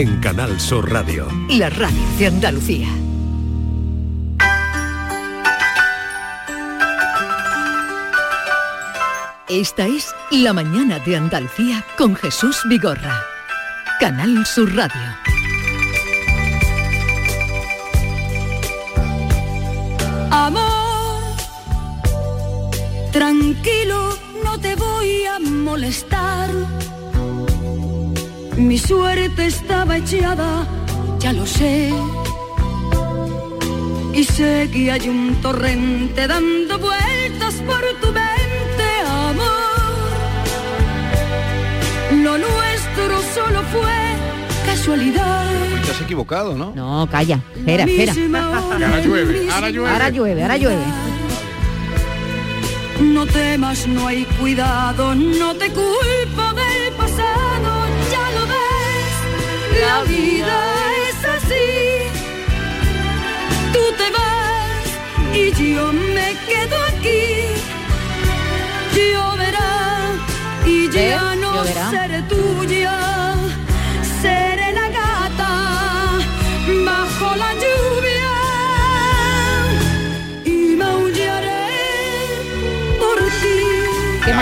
En Canal Sur Radio. La radio de Andalucía. Esta es La mañana de Andalucía con Jesús Vigorra. Canal Sur Radio. Amor, tranquilo, no te voy a molestar. Mi suerte estaba echada, ya lo sé. Y sé que hay un torrente dando vueltas por tu mente, amor. Lo nuestro solo fue casualidad. Te has equivocado, ¿no? No, calla. Espera, espera. Ahora llueve, ahora llueve. Ahora llueve, ahora llueve. No temas, no hay cuidado, no te culpo del la vida es así. Tú te vas y yo me quedo aquí. Lloverá y ya no seré tuya,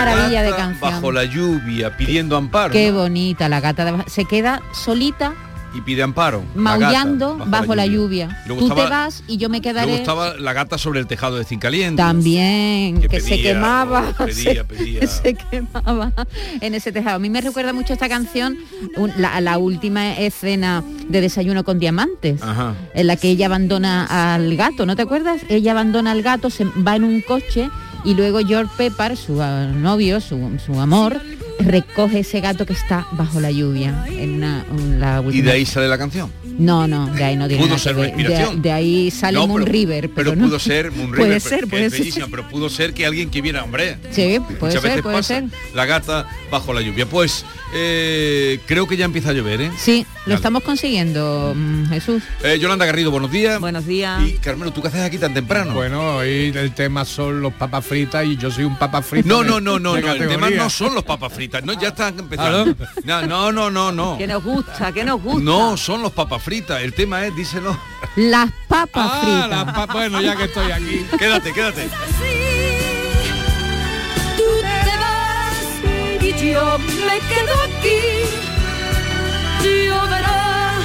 maravilla de canción. Bajo la lluvia, pidiendo amparo. Qué bonita la gata. de- Se queda solita, Y pide amparo. la maullando gata, bajo, la lluvia. Luego Tú estaba- te vas y yo me Luego quedaré estaba la gata sobre el tejado de zinc caliente. también, que, se pedía, quemaba. oh, pedía, se, pedía. se quemaba en ese tejado. A mí me recuerda mucho esta canción, un- la, la última escena de Desayuno con Diamantes. Ajá. en la que ella abandona al gato, ¿no te acuerdas? Ella abandona al gato, se va en un coche y luego George Pepper, su ah, novio, su, su amor, recoge ese gato que está bajo la lluvia. En una, en la Y de ahí sale la canción. No, no, de ahí no tiene Pudo nada ser que una. De- inspiración. De, ahí sale No, Moon pero- River, pero, no. pudo ser Moon Puede River, ser, que puede ser. bellísima, pero pudo ser que alguien que viera, hombre. Sí, puede Muchas ser, puede ser. La gata bajo la lluvia. Pues eh, creo que ya empieza a llover, ¿eh? Sí, lo estamos consiguiendo, mm, Jesús. Eh, Yolanda Garrido, buenos días. Buenos días. Y Carmelo, ¿tú qué haces aquí tan temprano? Bueno, hoy el tema son los papas fritas y yo soy un papa frito. No, de- no, no, no, no. El tema no son los papas fritas. No, ya están empezando. No, no, no, no, no. Que nos gusta, que nos gusta. No son los papas fritas. El tema es, díselo. Las papas Ah, fritas. las pa- bueno, ya que estoy aquí. Quédate, quédate. Tú te vas y yo me quedo aquí. Lloverá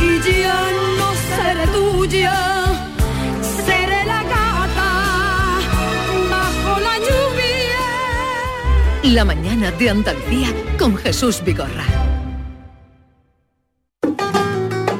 y ya no seré tuya. Seré la gata bajo la lluvia. La mañana de Andalucía con Jesús Vigorra.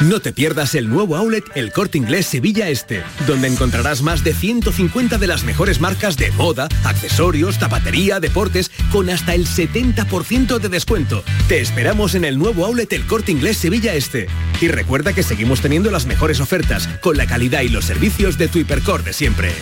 No te pierdas el nuevo outlet El Corte Inglés Sevilla Este, donde encontrarás más de 150 de las mejores marcas de moda, accesorios, zapatería, deportes, con hasta el 70% de descuento. Te esperamos en el nuevo outlet El Corte Inglés Sevilla Este. Y recuerda que seguimos teniendo las mejores ofertas, con la calidad y los servicios de tu hipercor de siempre.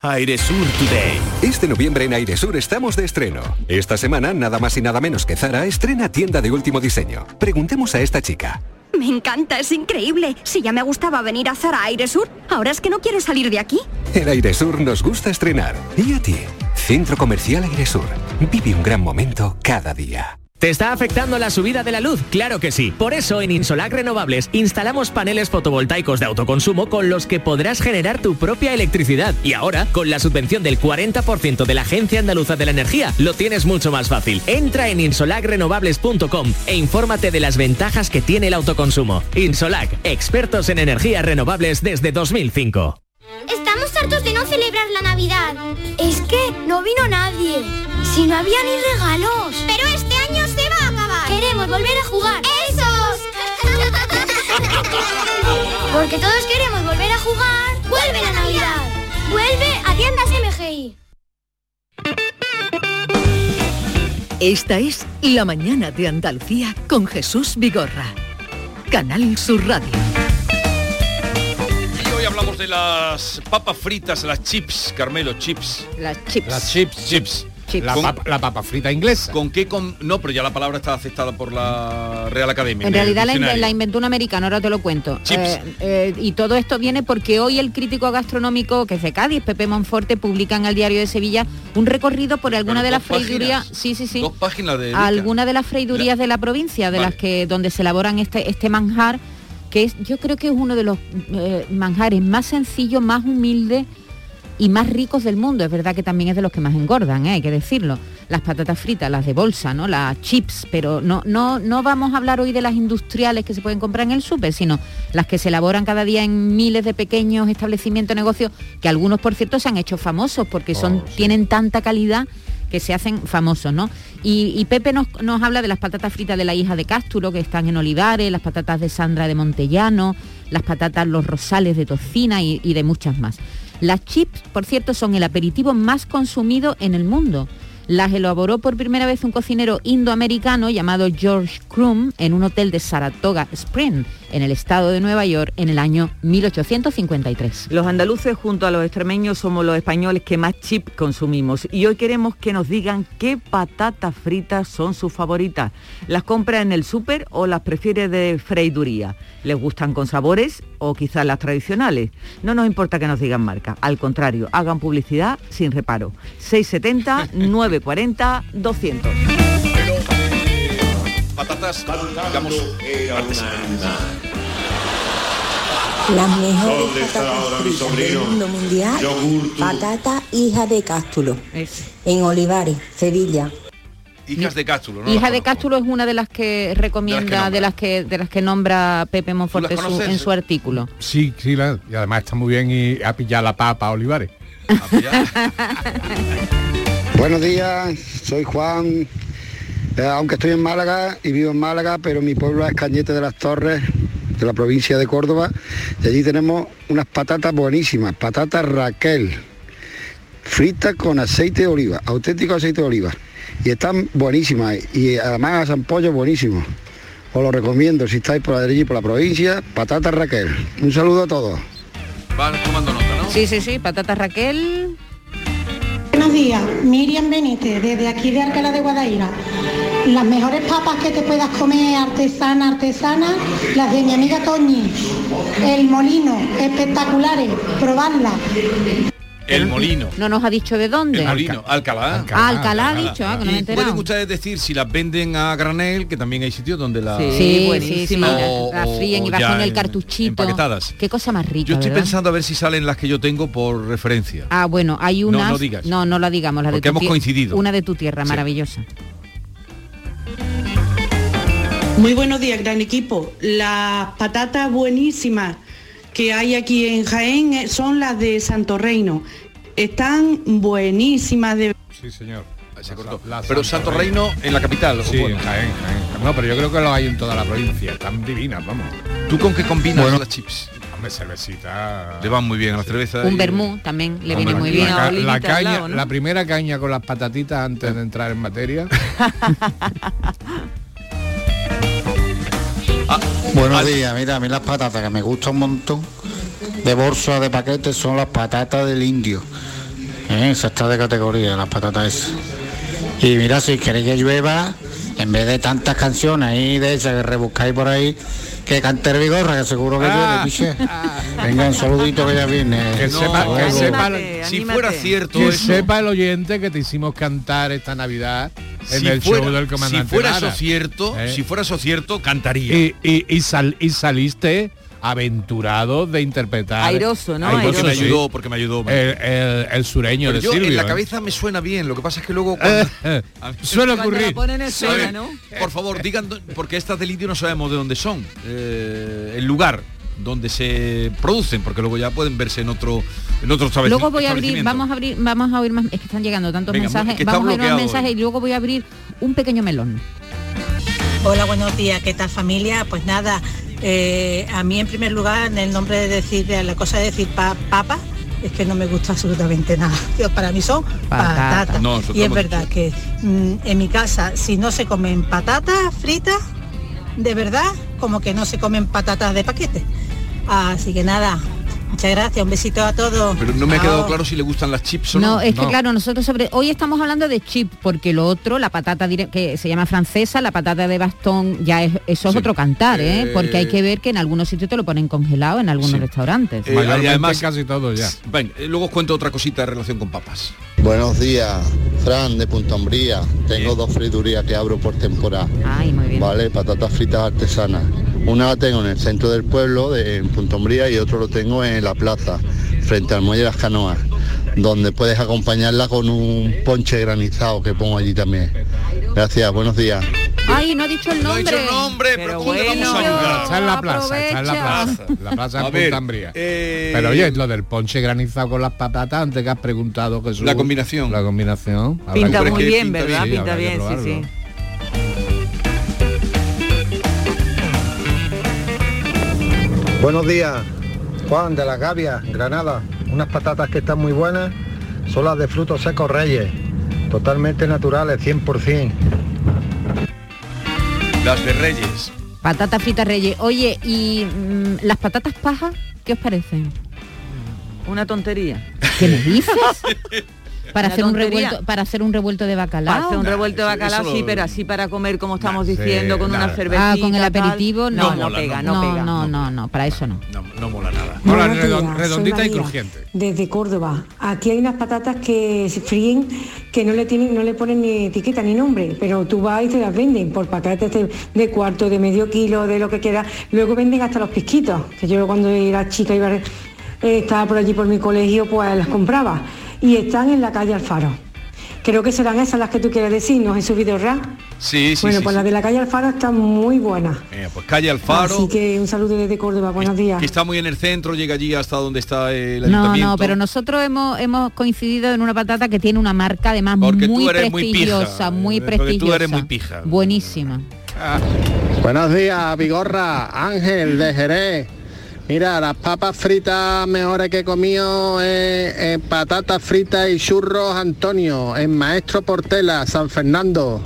Airesur Today. Este noviembre en Airesur estamos de estreno. Esta semana, nada más y nada menos que Zara estrena tienda de último diseño. Preguntemos a esta chica. Me encanta, es increíble. Si ya me gustaba venir a Zara Aire Sur, ahora es que no quiero salir de aquí. En Airesur nos gusta estrenar. ¿Y a ti? Centro Comercial Airesur. Vive un gran momento cada día. ¿Te está afectando la subida de la luz? Claro que sí. Por eso en Insolac Renovables instalamos paneles fotovoltaicos de autoconsumo con los que podrás generar tu propia electricidad. Y ahora, con la subvención del 40% de la Agencia Andaluza de la Energía, lo tienes mucho más fácil. Entra en insolacrenovables.com e infórmate de las ventajas que tiene el autoconsumo. Insolac, expertos en energías renovables desde 2005. Estamos hartos de no celebrar la Navidad. Es que no vino nadie. Si no había ni regalos. Pero este Queremos volver a jugar. ¡Esos! Porque todos queremos volver a jugar. ¡Vuelve la Navidad! ¡Vuelve a tiendas MGI! Esta es La mañana de Andalucía con Jesús Vigorra. Canal Sur Radio. Y hoy hablamos de las papas fritas, las chips, Carmelo, chips. Las chips. Las chips. Chips. La, Con- papa, la papa frita inglesa. ¿Con qué? Con... No, pero ya la palabra está aceptada por la Real Academia. En realidad la, la inventó un americano, ahora te lo cuento. Chips. Eh, eh, y todo esto viene porque hoy el crítico gastronómico que es de Cádiz, Pepe Monforte, publica en el diario de Sevilla un recorrido por alguna Pero de las freidurías, sí, sí, sí, Dos páginas de... Alguna de las freidurías de la provincia, de Vale. las que donde se elaboran este este manjar, que es, yo creo que es uno de los eh, manjares más sencillos, más humildes y más ricos del mundo. Es verdad que también es de los que más engordan, ¿eh? hay que decirlo. Las patatas fritas, las de bolsa, ¿no? Las chips, pero no, no, no vamos a hablar hoy de las industriales que se pueden comprar en el súper, sino las que se elaboran cada día en miles de pequeños establecimientos, negocios, que algunos, por cierto, se han hecho famosos porque son, tienen tanta calidad que se hacen famosos, ¿no? Y, y Pepe nos, nos habla de las patatas fritas de la hija de Cástulo, que están en Olivares, las patatas de Sandra de Montellano, las patatas Los Rosales de Tocina y, y de muchas más. Las chips, por cierto, son el aperitivo más consumido en el mundo. Las elaboró por primera vez un cocinero indoamericano llamado George Crum en un hotel de Saratoga Springs, en el estado de Nueva York, en el año 1853. Los andaluces junto a los extremeños somos los españoles que más chip consumimos y hoy queremos que nos digan qué patatas fritas son sus favoritas. ¿Las compra en el súper o las prefiere de freiduría? ¿Les gustan con sabores o quizás las tradicionales? No nos importa que nos digan marca, al contrario, hagan publicidad sin reparo. 670 940 200. Patatas, digamos. Las mejores ¿Dónde está patatas ahora mi fritas sobrino? del mundo mundial, patata hija de Cástulo, en Olivares, Sevilla. Hijas de Cástulo, ¿no? Hija de Cástulo es una de las que recomienda, de las que, de las que nombra Pepe Monforte las su- conoces? en su artículo. Sí, sí, la- y además está muy bien y a pillar la papa Olivares. Buenos días, soy Juan. Eh, aunque estoy en Málaga y vivo en Málaga, pero mi pueblo es Cañete de las Torres, de la provincia de Córdoba, y allí tenemos unas patatas buenísimas, patatas Raquel, fritas con aceite de oliva, auténtico aceite de oliva. Y están buenísimas, y además hacen pollo buenísimo. Os lo recomiendo si estáis por allí, por la provincia, patatas Raquel. Un saludo a todos. Van tomando nota, ¿no? Sí, sí, sí, patatas Raquel. Buenos días, Miriam Benítez, desde aquí de Alcalá de Guadaira. Las mejores papas que te puedas comer artesana, artesana, las de mi amiga Toñi. El molino, espectaculares, probadlas. El molino. No nos ha dicho de dónde. El molino, Alcalá. Ah, Alcalá ha dicho, ah, que no me he enterado. pueden ustedes decir si las venden a granel, que también hay sitios donde la... Sí, sí, sí, la- O- la fríen y con el cartuchito. empaquetadas. Qué cosa más rica, Yo estoy ¿verdad? pensando a ver si salen las que yo tengo por referencia. Ah, bueno, hay No, unas... no digas. No, no la digamos, la de Porque tu hemos coincidido. Una de tu tierra, Sí. maravillosa. Muy buenos días, gran equipo. Las patatas buenísimas que hay aquí en Jaén eh, son las de Santo Reino. Están buenísimas de Sí, señor. Se cortó. Pero Santo Reino en la capital. Sí, en Jaén, Jaén. No, pero yo creo que lo hay en toda la provincia. Están divinas, vamos. ¿Tú con qué combinas Bueno. las chips? Hombre, cervecita. Le van muy bien a la cerveza. Un y- vermú también le Hombre, viene muy la bien. ca- la, al caña, lado, ¿no? la primera caña con las patatitas antes de entrar en materia. Buenos días, mira, a mí las patatas que me gustan un montón de bolsa de paquetes son las patatas del indio. ¿Eh? Esa está de categoría, las patatas esas. Y mira, si queréis que llueva, en vez de tantas canciones ahí de esas que rebuscáis por ahí, Que cante el Vigorra, que seguro que Ah. viene, piche. Venga, un saludito que ya viene. Que sepa, que sepa, Si fuera cierto que eso- sepa el oyente que te hicimos cantar esta Navidad en Si el fuera- show del si comandante fuera Lara. eso cierto, ¿Eh? si fuera eso cierto, cantaría. y, y- y sal- y saliste aventurado de interpretar Airoso, ¿no? Porque me sí. ayudó, porque me ayudó. el, el- el sureño Pero de yo Silvio en la ¿eh? cabeza me suena bien, lo que pasa es que luego cuando- suele ocurrir. Por favor, digan, porque estas delirios no sabemos de dónde son, eh, el lugar donde se producen, porque luego ya pueden verse en otro en otro estableci- Luego voy a abrir, vamos a abrir, vamos a oír más, es que están llegando tantos Venga, mensajes, que vamos a oír más mensajes hoy. y luego voy a abrir un pequeño melón. Hola, buenos días. ¿Qué tal familia? Pues nada, eh, a mí en primer lugar, en el nombre de decir, de la cosa de decir pa- papa, es que no me gusta absolutamente nada. Yo, para mí son Patata. patatas. No, y es verdad que mm, en mi casa, si no se comen patatas fritas, de verdad, como que no se comen patatas de paquete. Así que nada, muchas gracias, un besito a todos. Pero no me ha quedado claro si le gustan las chips o no. No, es que claro, nosotros sobre hoy estamos hablando de chip porque lo otro, la patata que se llama francesa, la patata de bastón, ya es eso es Sí. otro cantar, ¿eh? Eh, Porque hay que ver que en algunos sitios te lo ponen congelado en algunos Sí. restaurantes. Eh, Mayormente y además- casi todo ya Ven, eh, luego os cuento otra cosita en relación con papas. Buenos días, Fran de Punta Umbría. Tengo dos friturías que abro por temporada. Ay, muy bien. Vale, patatas fritas artesanas. Una la tengo en el centro del pueblo, de, en Punta Umbría, y otro lo tengo en la plaza, frente al muelle de las canoas, donde puedes acompañarla con un ponche granizado que pongo allí también. Gracias, buenos días. Ay, no ha dicho el No nombre. dicho el nombre, pero, Pero ¿cómo le vamos a bueno. ayudar? está en la plaza está en la plaza la plaza A en ver, Punta Umbría. eh, pero oye lo del ponche granizado con las patatas antes que has preguntado Jesús La combinación. la combinación Pinta muy bien, ¿verdad? Pinta bien, sí, sí. Buenos días, Juan de la Gavia, Granada. Unas patatas que están muy buenas son las de frutos secos reyes, totalmente naturales, 100%. Las de Reyes. Patata frita reyes. Oye, ¿y mm, las patatas pajas qué os parecen? Una tontería. ¿Qué me dices? Para hacer un revuelto, para hacer un revuelto de bacalao. Para hacer un Nah, revuelto de bacalao, sí, pero así para comer como estamos Nah, sí, diciendo, con una cervecita. Ah, con el aperitivo, no, no. no, mola, pega, no. no, no, pega. no, no, no, para eso no. No, no mola nada. Días, redondita y crujiente. Desde Córdoba. Aquí hay unas patatas que se fríen, que no le tienen, no le ponen ni etiqueta ni nombre, pero tú vas y te las venden por paquetes de, de cuarto, de medio kilo, de lo que quieras. Luego venden hasta los pisquitos, que yo cuando era chica iba, eh, estaba por allí por mi colegio, pues las compraba. Y están en la calle Alfaro. Creo que serán esas las que tú quieres decir, ¿no? Jesús Vidorra. Sí, sí, bueno, sí, pues sí. la de la calle Alfaro está muy buena. Pues calle Alfaro. Así que un saludo desde Córdoba, buenos días. que está muy en el centro, llega allí hasta donde está el No, ayuntamiento. no, pero nosotros hemos, hemos coincidido en una patata que tiene una marca además Porque tú muy eres muy pija, prestigiosa, muy tú prestigiosa. eres muy pija. Buenísima. Buenos días, Vigorra, Ángel de Jerez. Mira, las papas fritas mejores que he comido es eh, patatas fritas y churros Antonio, en Maestro Portela, San Fernando.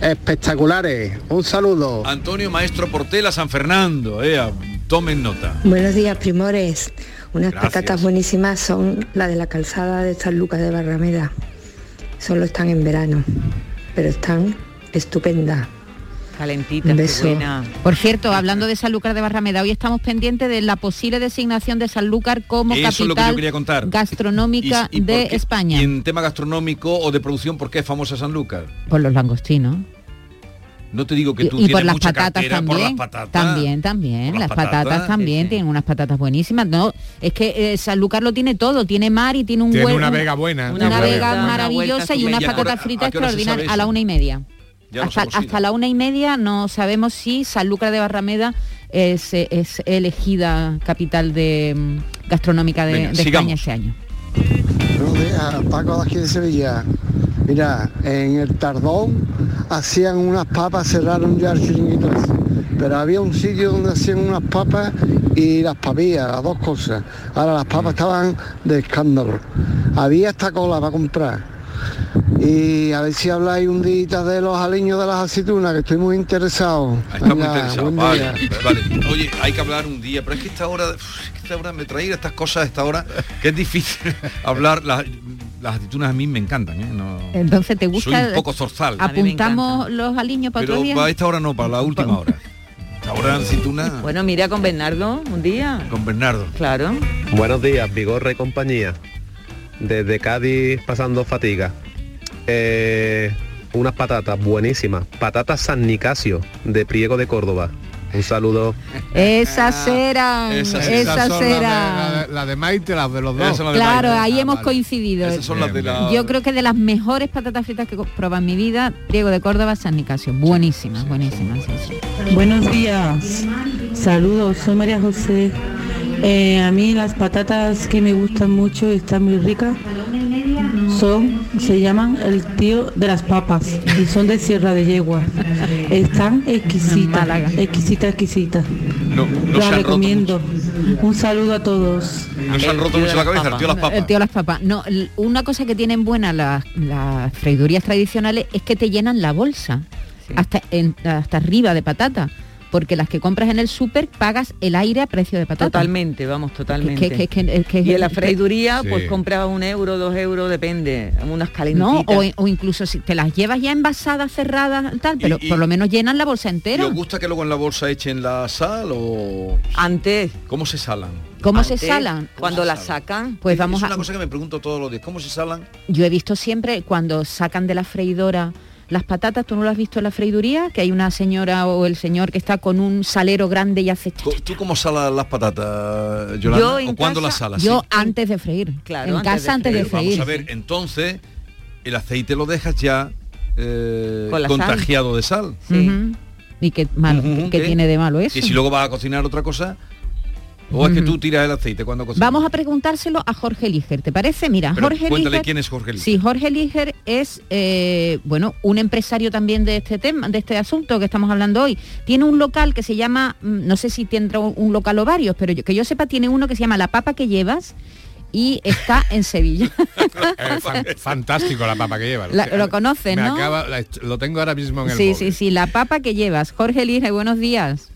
Espectaculares. Un saludo. Antonio Maestro Portela San Fernando, eh, tomen nota. Buenos días, primores. Unas Gracias. patatas buenísimas son las de la calzada de San Lucas de Barrameda. Solo están en verano, pero están estupendas. Calentita, Un qué beso. buena. Por cierto, hablando de Sanlúcar de Barrameda, hoy estamos pendientes de la posible designación de Sanlúcar como Eso es lo que yo capital quería contar. gastronómica ¿Y- y por de qué- España. Y en tema gastronómico o de producción, ¿por qué es famosa Sanlúcar? Por los langostinos. No te digo que Y, tú y tienes por las mucha patatas cartera también. por las patatas. También, también. Por Las, las patatas, patatas, también sí, sí. tienen unas patatas buenísimas. No, es que eh, Sanlúcar lo tiene todo. Tiene mar y tiene un Tiene hue- una un- vega buena. Una, Una vega maravillosa y unas ¿Y hora- patatas fritas extraordinarias a la una y media. Hasta, la una y media no sabemos si Sanlúcar de Barrameda es, es elegida capital de mm, gastronómica de, Venga, de sigamos. España este año. Buenos días, Paco de aquí de Sevilla. Mira, en el Tardón hacían unas papas, cerraron ya el chiringuito ese. Pero había un sitio donde hacían unas papas y las papillas, las dos cosas. Ahora las papas estaban de escándalo. Había esta cola para comprar. Y a ver si habláis un día de los aliños de las aceitunas, que estoy muy interesado. Está muy interesado. buen Vale, día. vale. Oye, hay que hablar un día, pero es que esta hora, uf, es que esta hora me trae estas cosas a esta hora, que es difícil hablar. Las, las aceitunas a mí me encantan, ¿eh? No- Entonces, ¿te gusta? Soy un poco zorzal. Apuntamos los aliños para Pero otro día. para esta hora no, para la última hora. Ahora aceituna Bueno, mira con Bernardo un día. con Bernardo. Claro. Buenos días, Vigorra y compañía. Desde Cádiz pasando fatiga. Eh, unas patatas buenísimas. Patatas San Nicasio, de Priego de Córdoba. Un saludo. Esas eran, esas, eran. La de, la de Maite, las de los dos. Claro, ahí hemos coincidido. Esas son las de la- Yo creo que de las mejores patatas fritas que he probado en mi vida, Priego de Córdoba, San Nicasio. Buenísimas, buenísimas. sí, sí. Buenos días, saludos, soy María José. Eh, a mí las patatas que me gustan mucho y están muy ricas son, se llaman el tío de las papas y son de Sierra de Yegua. Están exquisitas, exquisitas, exquisitas. No, no Las recomiendo. Un saludo a todos. No se han roto mucho la cabeza, el tío de las papas. El tío de las papas. No, una cosa que tienen buena las, las freidurías tradicionales es que te llenan la bolsa hasta, en- hasta arriba de patata. Porque las que compras en el súper pagas el aire a precio de patata. Totalmente, vamos, totalmente. Que- que- que- que- y en la que- freiduría, Sí. pues compras un euro, dos euros, depende, unas No, calentitas. o, o incluso si te las llevas ya envasadas, cerradas, tal, pero por lo menos llenan la bolsa ¿Y entera. os gusta que luego en la bolsa echen la sal o...? Antes. ¿Cómo se salan? ¿Cómo se salan? Cuando la sacan. Pues vamos es a... una cosa que me pregunto todos los días. ¿Cómo se salan? Yo he visto siempre cuando sacan de la freidora las patatas, ¿tú no lo has visto en la freiduría? Que hay una señora o el señor que está con un salero grande y hace... cha, cha, ¿Tú cómo salas las patatas, Yolanda? Yo en ¿O cuándo las salas? Yo Sí. antes de freír. en casa antes de freír. Vamos a ver, entonces el aceite lo dejas ya eh, Con la sal. contagiado de sal. Ujú. Y qué malo, ¿qué ¿qué? tiene de malo eso? Y si luego vas a cocinar otra cosa, o es que tú tiras el aceite cuando cocinas. Vamos a preguntárselo a Jorge Liger, ¿te parece? Mira, Pero Jorge cuéntale Liger... quién es Jorge Liger. Sí, Jorge Liger es, eh, bueno, un empresario también de este tema, de este asunto que estamos hablando hoy. Tiene un local que se llama, mm, no sé si tendrá un local o varios, pero yo- que yo sepa tiene uno que se llama La Papa que llevas y está en Sevilla. Fan- fantástico la papa que lleva. La- lo conoces, ¿no? acaba- lo tengo ahora mismo en el sí, móvil. sí, sí, La Papa que llevas. Jorge Liger, buenos días.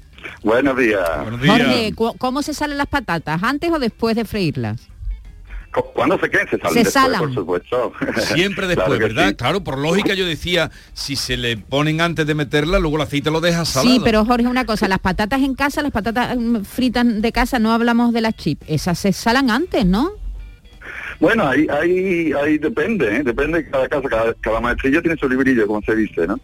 Buenos días. Jorge, ¿cu- ¿cómo se salen las patatas? ¿Antes o después de freírlas? Cu- ¿Cuándo se queden? Se salen Se después, salan. por supuesto. Siempre después, Claro ¿verdad? sí. Claro, por lógica yo decía, si se le ponen antes de meterla, luego el aceite lo deja salado. Sí, pero Jorge, una cosa, las patatas en casa, las patatas mm, fritas de casa, no hablamos de las chips, esas se salan antes, ¿no? Bueno, ahí, ahí, ahí depende, ¿eh? depende de cada casa, cada, cada maestrillo tiene su librillo, como se dice, ¿no?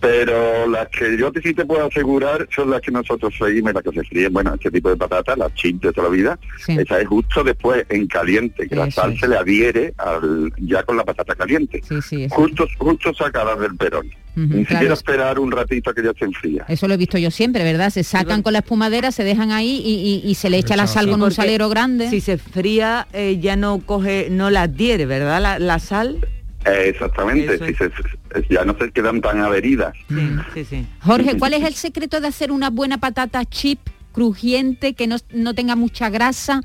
Pero las que yo te- sí te puedo asegurar son las que nosotros y las que se fríen, bueno, este tipo de patatas, las chips de toda la vida, esa es justo después en caliente, que la sal se le adhiere al, ya con la patata caliente. Sí, sí, eso. Justo, justo sacadas del perón. Ujú, Ni claro. siquiera esperar un ratito a que ya se enfría. Eso lo he visto yo siempre, ¿verdad? Se sacan con la espumadera, se dejan ahí y, y- y se le echa la sal con un salero grande. Si se fría, eh, ya no coge, no la adhiere, ¿verdad? La, la sal. Eh, exactamente, si se- se- ya no se quedan tan adheridas. Sí, sí. Jorge, ¿cuál es el secreto de hacer una buena patata chip, crujiente, que no, no tenga mucha grasa?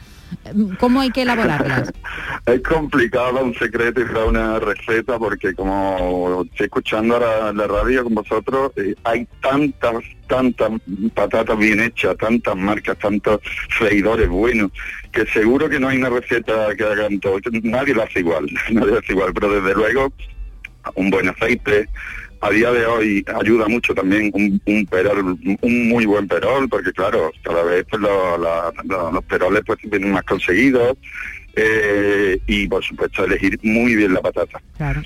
¿Cómo hay que elaborarlas? Es complicado un secreto y una receta porque como estoy escuchando ahora la radio con vosotros, eh, hay tantas, tantas patatas bien hechas, tantas marcas, tantos freidores buenos, que seguro que no hay una receta que hagan todo. Nadie lo hace igual, nadie lo hace igual, pero desde luego un buen aceite. A día de hoy ayuda mucho también un, un perol, un muy buen perol, porque claro, cada vez pues, lo- la- lo- los peroles pues vienen más conseguidos. eh, y por supuesto elegir muy bien la patata.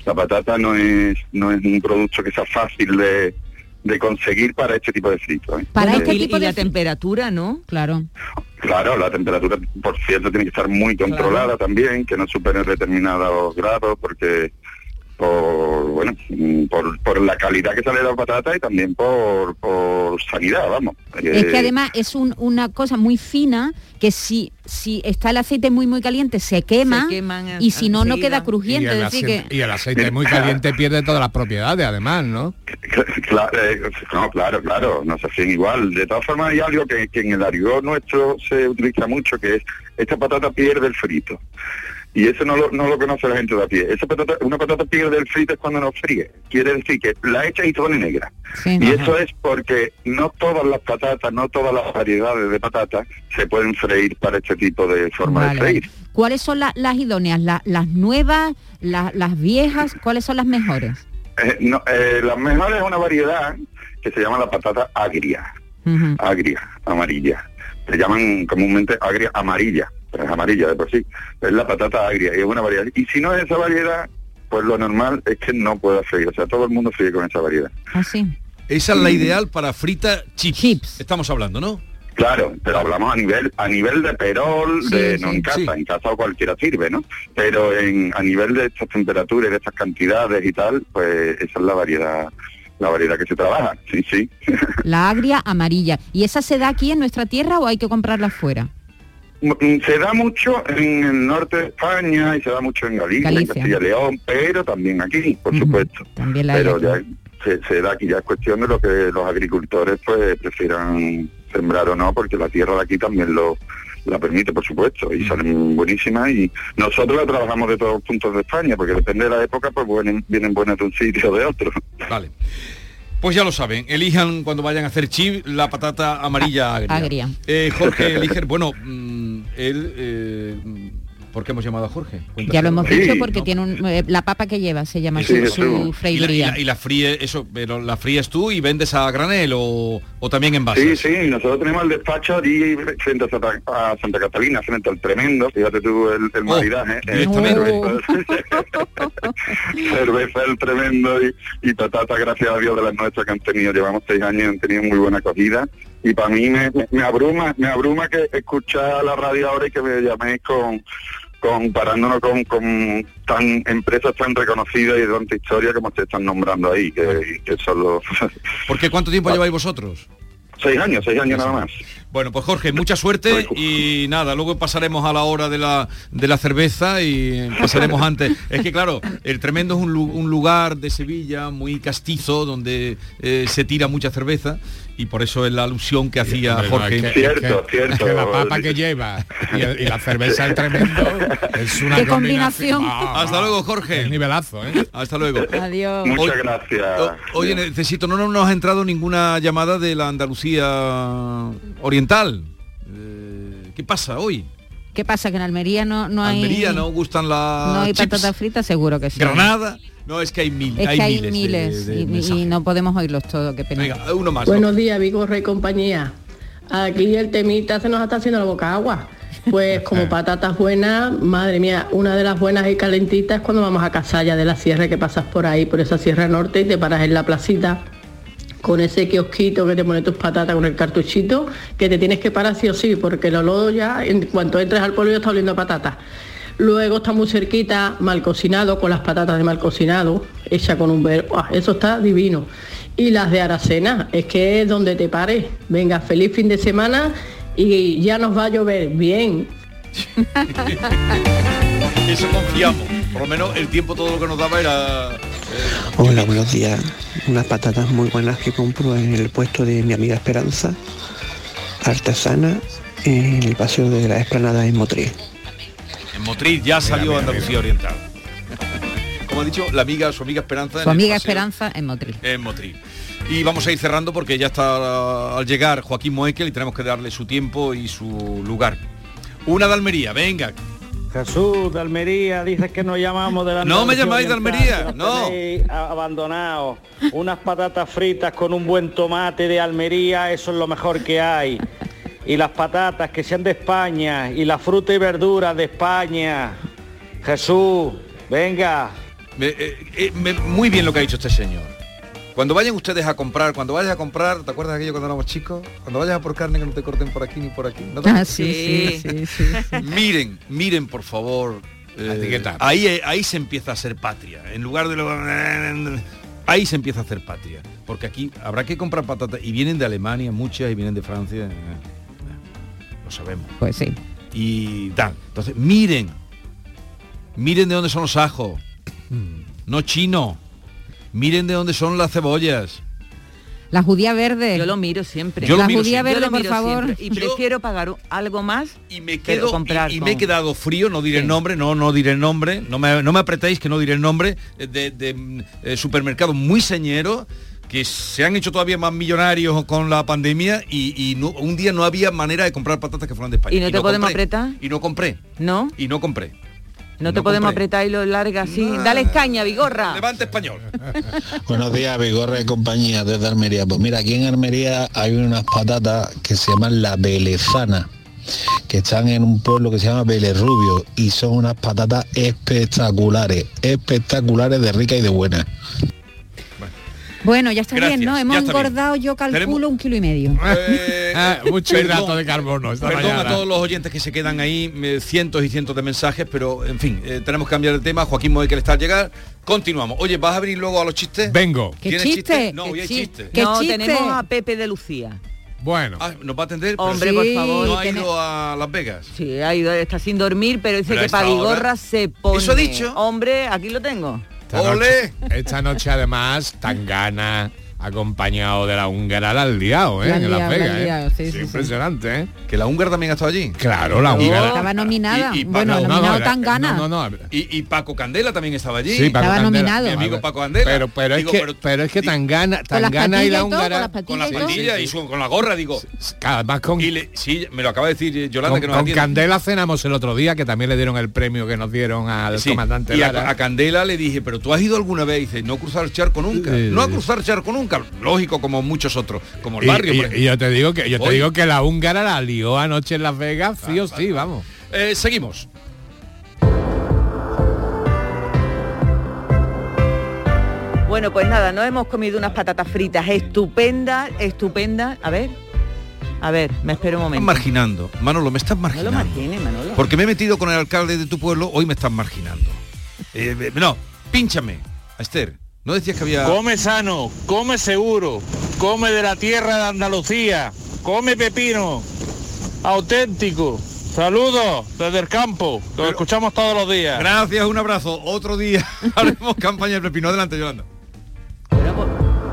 La patata no es no es un producto que sea fácil de, de conseguir para este tipo de frito. ¿eh? Para Eh, este tipo y la temperatura, ¿no? Claro. Claro, la temperatura, por cierto, tiene que estar muy controlada también, que no supere determinados grados, porque por bueno mm, por, por la calidad que sale de la patata y también por, por sanidad, vamos. Es que Eh, además es un- una cosa muy fina que si, si está el aceite muy muy caliente se quema Se queman en- y si no no queda crujiente. Y el, es decir aceite, que y el aceite muy caliente pierde todas las propiedades, además, ¿no? Claro, eh, no, claro, claro, no se hacen igual. De todas formas hay algo que, que en el argot nuestro se utiliza mucho, que es esta patata pierde el frito. Y eso no lo, no lo conoce la gente de a pie. Esa patata, una patata pierde el frito es cuando no fríe. Quiere decir que la echa y se pone negra. y eso es porque no todas las patatas, no todas las variedades de patatas se pueden freír para este tipo de forma Vale, de freír. ¿Cuáles son la- las idóneas? La- ¿Las nuevas? la- ¿Las viejas? ¿Cuáles son las mejores? Eh, no, eh, la mejor es una variedad que se llama la patata agria. agria, amarilla. Se llaman comúnmente agria amarilla, pero es amarilla de por sí. Es la patata agria y es una variedad. Y si no es esa variedad, pues lo normal es que no pueda freír. O sea, todo el mundo fríe con esa variedad. Así. Esa es la ideal para frita chips. Estamos hablando, ¿no? Claro, pero hablamos a nivel a nivel de perol, Sí, de sí, no en casa, sí. en casa o cualquiera sirve, ¿no? Pero en, a nivel de estas temperaturas, y de estas cantidades y tal, pues esa es la variedad la variedad que se trabaja, sí, sí. La agria amarilla. ¿Y esa se da aquí en nuestra tierra o hay que comprarla fuera? Se da mucho en el norte de España y se da mucho en Galicia, en. Castilla y León, pero también aquí, por supuesto. También la hay pero ya se, se da aquí, ya es cuestión de lo que los agricultores pues prefieran sembrar o no, porque la tierra de aquí también lo la permite, por supuesto, y salen buenísimas y nosotros la trabajamos de todos los puntos de España, porque depende de la época, pues vienen, vienen buenas de un sitio o de otro. Vale. Pues ya lo saben, elijan cuando vayan a hacer chip la patata amarilla agria. agria. Eh, Jorge Eliger, bueno, mm, él, eh, ¿por qué hemos llamado a Jorge? Ya lo hemos dicho porque tiene un, eh, la papa que lleva se llama Sí, su, su y, la, y, freiduría. la, y la fríe, eso, pero la fríes tú y vendes a granel o, o también en base. Sí, sí, nosotros tenemos el despacho allí frente a Santa, a Santa Catalina, frente al Tremendo, fíjate tú el, el maridaje. eh, directamente. cerveza, cerveza el Tremendo y, y patata, gracias a Dios, de las nuestras que han tenido, llevamos seis años y han tenido muy buena acogida. Y para mí me, abruma, me abruma que escuchar la radio ahora y que me llaméis con comparándonos con, con tan empresas tan reconocidas y de tanta historia como te están nombrando ahí, que, que son los Porque ¿cuánto tiempo lleváis vosotros? seis años, seis años nada más. Bueno, pues Jorge, mucha suerte y nada, luego pasaremos a la hora de la, de la cerveza y pasaremos antes. Es que claro, el tremendo es un lugar de Sevilla muy castizo donde eh, se tira mucha cerveza y por eso es la alusión que hacía Hombre, no, Jorge. es que- es que- es que la papa que lleva y, el- y la cerveza el tremendo es una Qué combinación. Ah, Hasta luego, Jorge. El nivelazo, ¿eh? Hasta luego. Adiós. Muchas gracias. O- Oye, necesito, no no nos ha entrado ninguna llamada de la Andalucía oriental. Eh, ¿Qué pasa hoy? ¿Qué pasa? Que en Almería no, no hay... Almería no gustan las No hay chips? patatas fritas, seguro que sí. Granada. No, es que hay mil, Es hay que hay miles, miles, de- de y- no podemos oírlos todos, qué pena. Venga, uno más. Buenos días, Vigorra y compañía. Aquí el temita se nos está haciendo la boca agua. Pues como patatas buenas, madre mía, una de las buenas y calentitas es cuando vamos a Casalla de la Sierra, que pasas por ahí, por esa Sierra Norte y te paras en la placita con ese kiosquito que te pone tus patatas con el cartuchito, que te tienes que parar sí o sí, porque el olor ya, en cuanto entres al pueblo ya está oliendo a patatas. Luego está muy cerquita, mal cocinado, con las patatas de mal cocinado, hecha con un ver, ¡buah! eso está divino. Y las de Aracena, es que es donde te pares. Venga, feliz fin de semana y ya nos va a llover bien. Eso confiamos. Por lo menos el tiempo todo lo que nos daba era... eh, Hola, buenos días. Unas patatas muy buenas que compro en el puesto de mi amiga Esperanza, artesana, en el paseo de la esplanada en Motril. En Motril ya salió Andalucía Oriental. Como ha dicho, la amiga, su amiga Esperanza. en Su amiga paseo Esperanza en Motril. En Motril. Y vamos a ir cerrando porque ya está al llegar Joaquín Moekel y tenemos que darle su tiempo y su lugar. Una de Almería, venga. Jesús de Almería, dices que nos llamamos de la No me llamáis de Almería, no. tenéis a- abandonados. Unas patatas fritas con un buen tomate de Almería, eso es lo mejor que hay. Y las patatas que sean de España y la fruta y verdura de España. Jesús, venga. Me- eh, eh, me- muy bien lo que ha dicho este señor. Cuando vayan ustedes a comprar, cuando vayas a comprar, ¿te acuerdas de aquello cuando éramos chicos? Cuando vayas a por carne que no te corten por aquí ni por aquí. ¿no te Ah, acuerdas? sí, sí, sí, sí, sí. Miren, miren por favor. eh, ahí, ahí se empieza a ser patria. En lugar de lo... Ahí se empieza a hacer patria. Porque aquí habrá que comprar patatas. Y vienen de Alemania muchas y vienen de Francia. Lo sabemos. Pues sí. Y tal. Entonces, miren. Miren de dónde son los ajos. No chino. Miren de dónde son las cebollas. La judía verde. Yo lo miro siempre. Yo lo la miro judía siempre. verde, Yo lo por miro favor. siempre. Y prefiero pagar algo más y me pero quedo comprar y, me he quedado frío, no diré el nombre, no, no diré el nombre, no me, no me apretéis que no diré el nombre, eh, de, de, mm, eh, supermercados muy señeros que se han hecho todavía más millonarios con la pandemia y, y no- un día no había manera de comprar patatas que fueran de España. ¿Y no te podemos compré. apretar? Y no compré. ¿No? Y no compré. No te podemos apretar y lo larga así. Dale caña, Vigorra. Levante español. Buenos días, Vigorra y compañía desde Almería. Pues mira, aquí en Almería hay unas patatas que se llaman la belezana, que están en un pueblo que se llama Belerrubio y son unas patatas espectaculares, espectaculares de rica y de buena. Bueno, ya está Gracias, bien, ¿no? Hemos bien. engordado, yo calculo Tenemos- un kilo y medio. Eh, Ah, mucho hidrato de carbono esta Perdón mañana. a todos los oyentes que se quedan ahí, eh, cientos y cientos de mensajes, pero en fin, eh, tenemos que cambiar el tema. Joaquín Moe que le está al llegar. Continuamos. Oye, ¿vas a venir luego a los chistes? Vengo. ¿Qué ¿Tienes chiste? No, ¿Qué hoy hay chi- chiste. ¿Qué no, chiste? tenemos a Pepe de Lucía. Bueno. Ah, ¿Nos va a atender? Pero Hombre, sí. por favor. No ha tiene- ido a Las Vegas. Sí, ha ido, está sin dormir, pero dice Pero que para hora- se pone. ¿Eso ha dicho? Hombre, aquí lo tengo. Esta noche, esta noche además, Tangana acompañado de la húngara la han liado, ¿eh? La han en Las liado, la Vegas, han ¿eh? liado, sí, sí, sí. impresionante, ¿eh? Que la húngara también ha estado allí. Claro, la Oh. húngara. Estaba nominada. y- y bueno, Paco- nominado era- Tangana. No, no, no. Y, y Paco Candela también estaba allí. Sí, Paco Estaba Candela. nominado. Mi amigo Paco Candela. Pero, pero, Digo, es que, pero- pero es que Tangana, Con las Tangana y la todo, con húngara las con patillas la y su- con la gorra, digo. además con, Y le, sí, me lo acaba de decir eh, Yolanda con, que nos con atiende. Candela cenamos el otro día, que también le dieron el premio que nos dieron al Sí, comandante y a, Candela le dije, pero tú has ido alguna vez, y dice, no cruzar el charco nunca, Sí, no a sí. cruzar el charco nunca, lógico como muchos otros, como el Y- barrio. y, yo te digo que yo te digo que la húngara la lió anoche en Las Vegas, sí o sí, vamos. Eh, seguimos. Bueno, pues nada, nos hemos comido unas patatas fritas estupendas, estupendas. A ver, a ver, me espero un Estás momento. marginando. Manolo, me estás No marginando. Manolo. Porque me he metido con el alcalde de tu pueblo, hoy me estás marginando. Eh, no, pínchame, Esther. ¿No decías que había... Come sano, come seguro, come de la tierra de Andalucía, come pepino, auténtico. Saludos desde el campo, lo escuchamos todos los días. Gracias, un abrazo. Otro día haremos campaña de pepino. Adelante, Yolanda.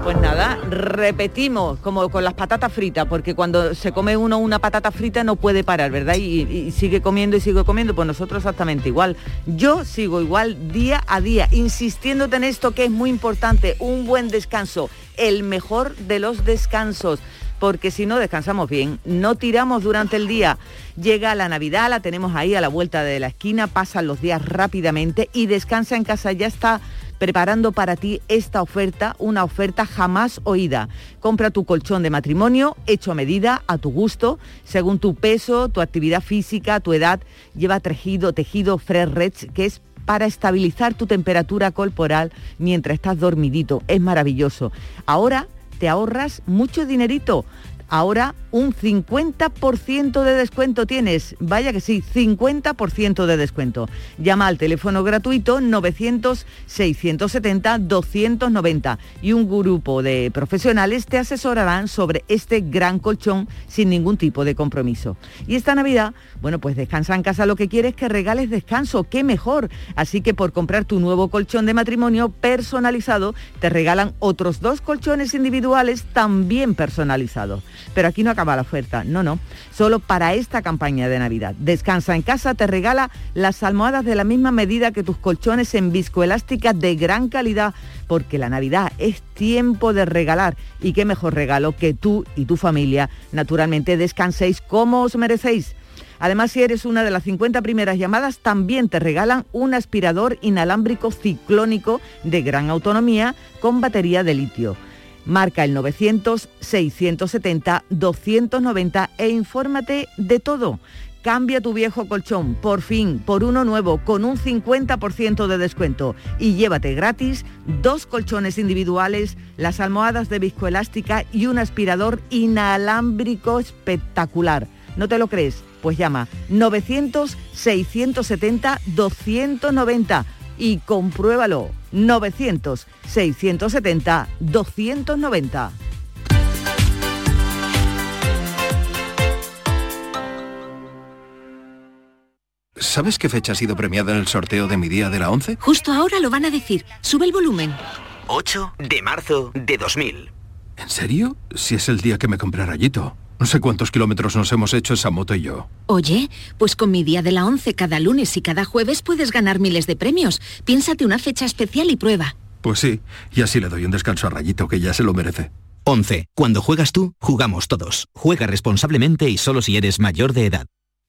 Pues nada, repetimos como con las patatas fritas, porque cuando se come uno una patata frita no puede parar, ¿verdad? Y, sigue comiendo y sigue comiendo, pues nosotros exactamente igual. Yo sigo igual día a día, insistiéndote en esto que es muy importante, un buen descanso, el mejor de los descansos porque si no descansamos bien, no tiramos durante el día. Llega la Navidad, la tenemos ahí a la vuelta de la esquina, pasan los días rápidamente y Descansa en casa ya está preparando para ti esta oferta, una oferta jamás oída. Compra tu colchón de matrimonio hecho a medida, a tu gusto, según tu peso, tu actividad física, tu edad. Lleva tejido, tejido Fresh que es para estabilizar tu temperatura corporal mientras estás dormidito. Es maravilloso. Ahora te ahorras mucho dinerito. Ahora un 50% de descuento tienes. Vaya que sí, 50% de descuento. Llama al teléfono gratuito 900-670-290 y un grupo de profesionales te asesorarán sobre este gran colchón sin ningún tipo de compromiso. Y esta Navidad, bueno, pues descansa en casa lo que quieres que regales descanso, qué mejor. Así que por comprar tu nuevo colchón de matrimonio personalizado, te regalan otros dos colchones individuales también personalizados. Pero aquí no acaba la oferta, no, no. Solo para esta campaña de Navidad. Descansa en casa te regala las almohadas de la misma medida que tus colchones en viscoelástica de gran calidad, porque la Navidad es tiempo de regalar. Y qué mejor regalo que tú y tu familia, naturalmente, descanséis como os merecéis. Además, si eres una de las 50 primeras llamadas, también te regalan un aspirador inalámbrico ciclónico de gran autonomía con batería de litio. Marca el 900-670-290 e infórmate de todo. Cambia tu viejo colchón, por fin, por uno nuevo, con un 50% de descuento. Y llévate gratis dos colchones individuales, las almohadas de viscoelástica y un aspirador inalámbrico espectacular. ¿No te lo crees? Pues llama 900-670-290 y compruébalo. 900-670-290. ¿Sabes qué fecha ha sido premiada en el sorteo de mi día de la 11? Justo ahora lo van a decir. Sube el volumen. 8 de marzo de 2000. ¿En serio? Si es el día que me compré rayito. No sé cuántos kilómetros nos hemos hecho esa moto y yo. Oye, pues con mi día de la 11 cada lunes y cada jueves puedes ganar miles de premios. Piénsate una fecha especial y prueba. Pues sí, y así le doy un descanso a Rayito que ya se lo merece. 11. Cuando juegas tú, jugamos todos. Juega responsablemente y solo si eres mayor de edad.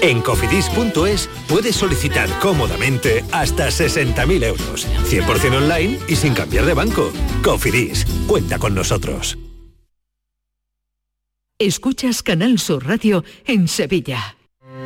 En cofidis.es puedes solicitar cómodamente hasta 60.000 euros, 100% online y sin cambiar de banco. Cofidis, cuenta con nosotros. Escuchas Canal Sur Radio en Sevilla.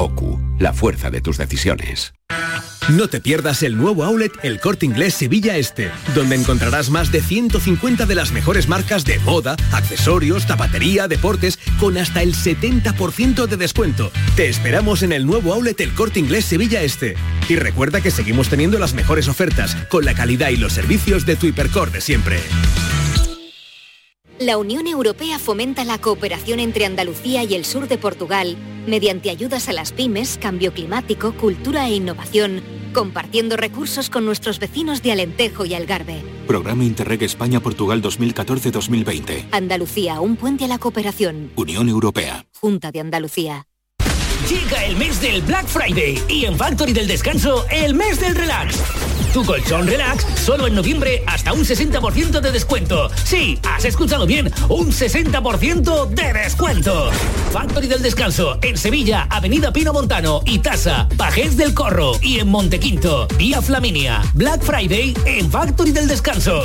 OCU, la fuerza de tus decisiones. No te pierdas el nuevo outlet El Corte Inglés Sevilla Este, donde encontrarás más de 150 de las mejores marcas de moda, accesorios, zapatería, deportes, con hasta el 70% de descuento. Te esperamos en el nuevo outlet El Corte Inglés Sevilla Este. Y recuerda que seguimos teniendo las mejores ofertas, con la calidad y los servicios de tu hipercor de siempre. La Unión Europea fomenta la cooperación entre Andalucía y el sur de Portugal mediante ayudas a las pymes, cambio climático, cultura e innovación, compartiendo recursos con nuestros vecinos de Alentejo y Algarve. Programa Interreg España-Portugal 2014-2020. Andalucía, un puente a la cooperación. Unión Europea. Junta de Andalucía. Llega el mes del Black Friday y en Factory del Descanso el mes del relax. Tu colchón relax solo en noviembre hasta un 60% de descuento. Sí, has escuchado bien, un 60% de descuento. Factory del Descanso en Sevilla, Avenida Pino Montano y Tasa, Pajés del Corro y en Montequinto, Vía Flaminia. Black Friday en Factory del Descanso.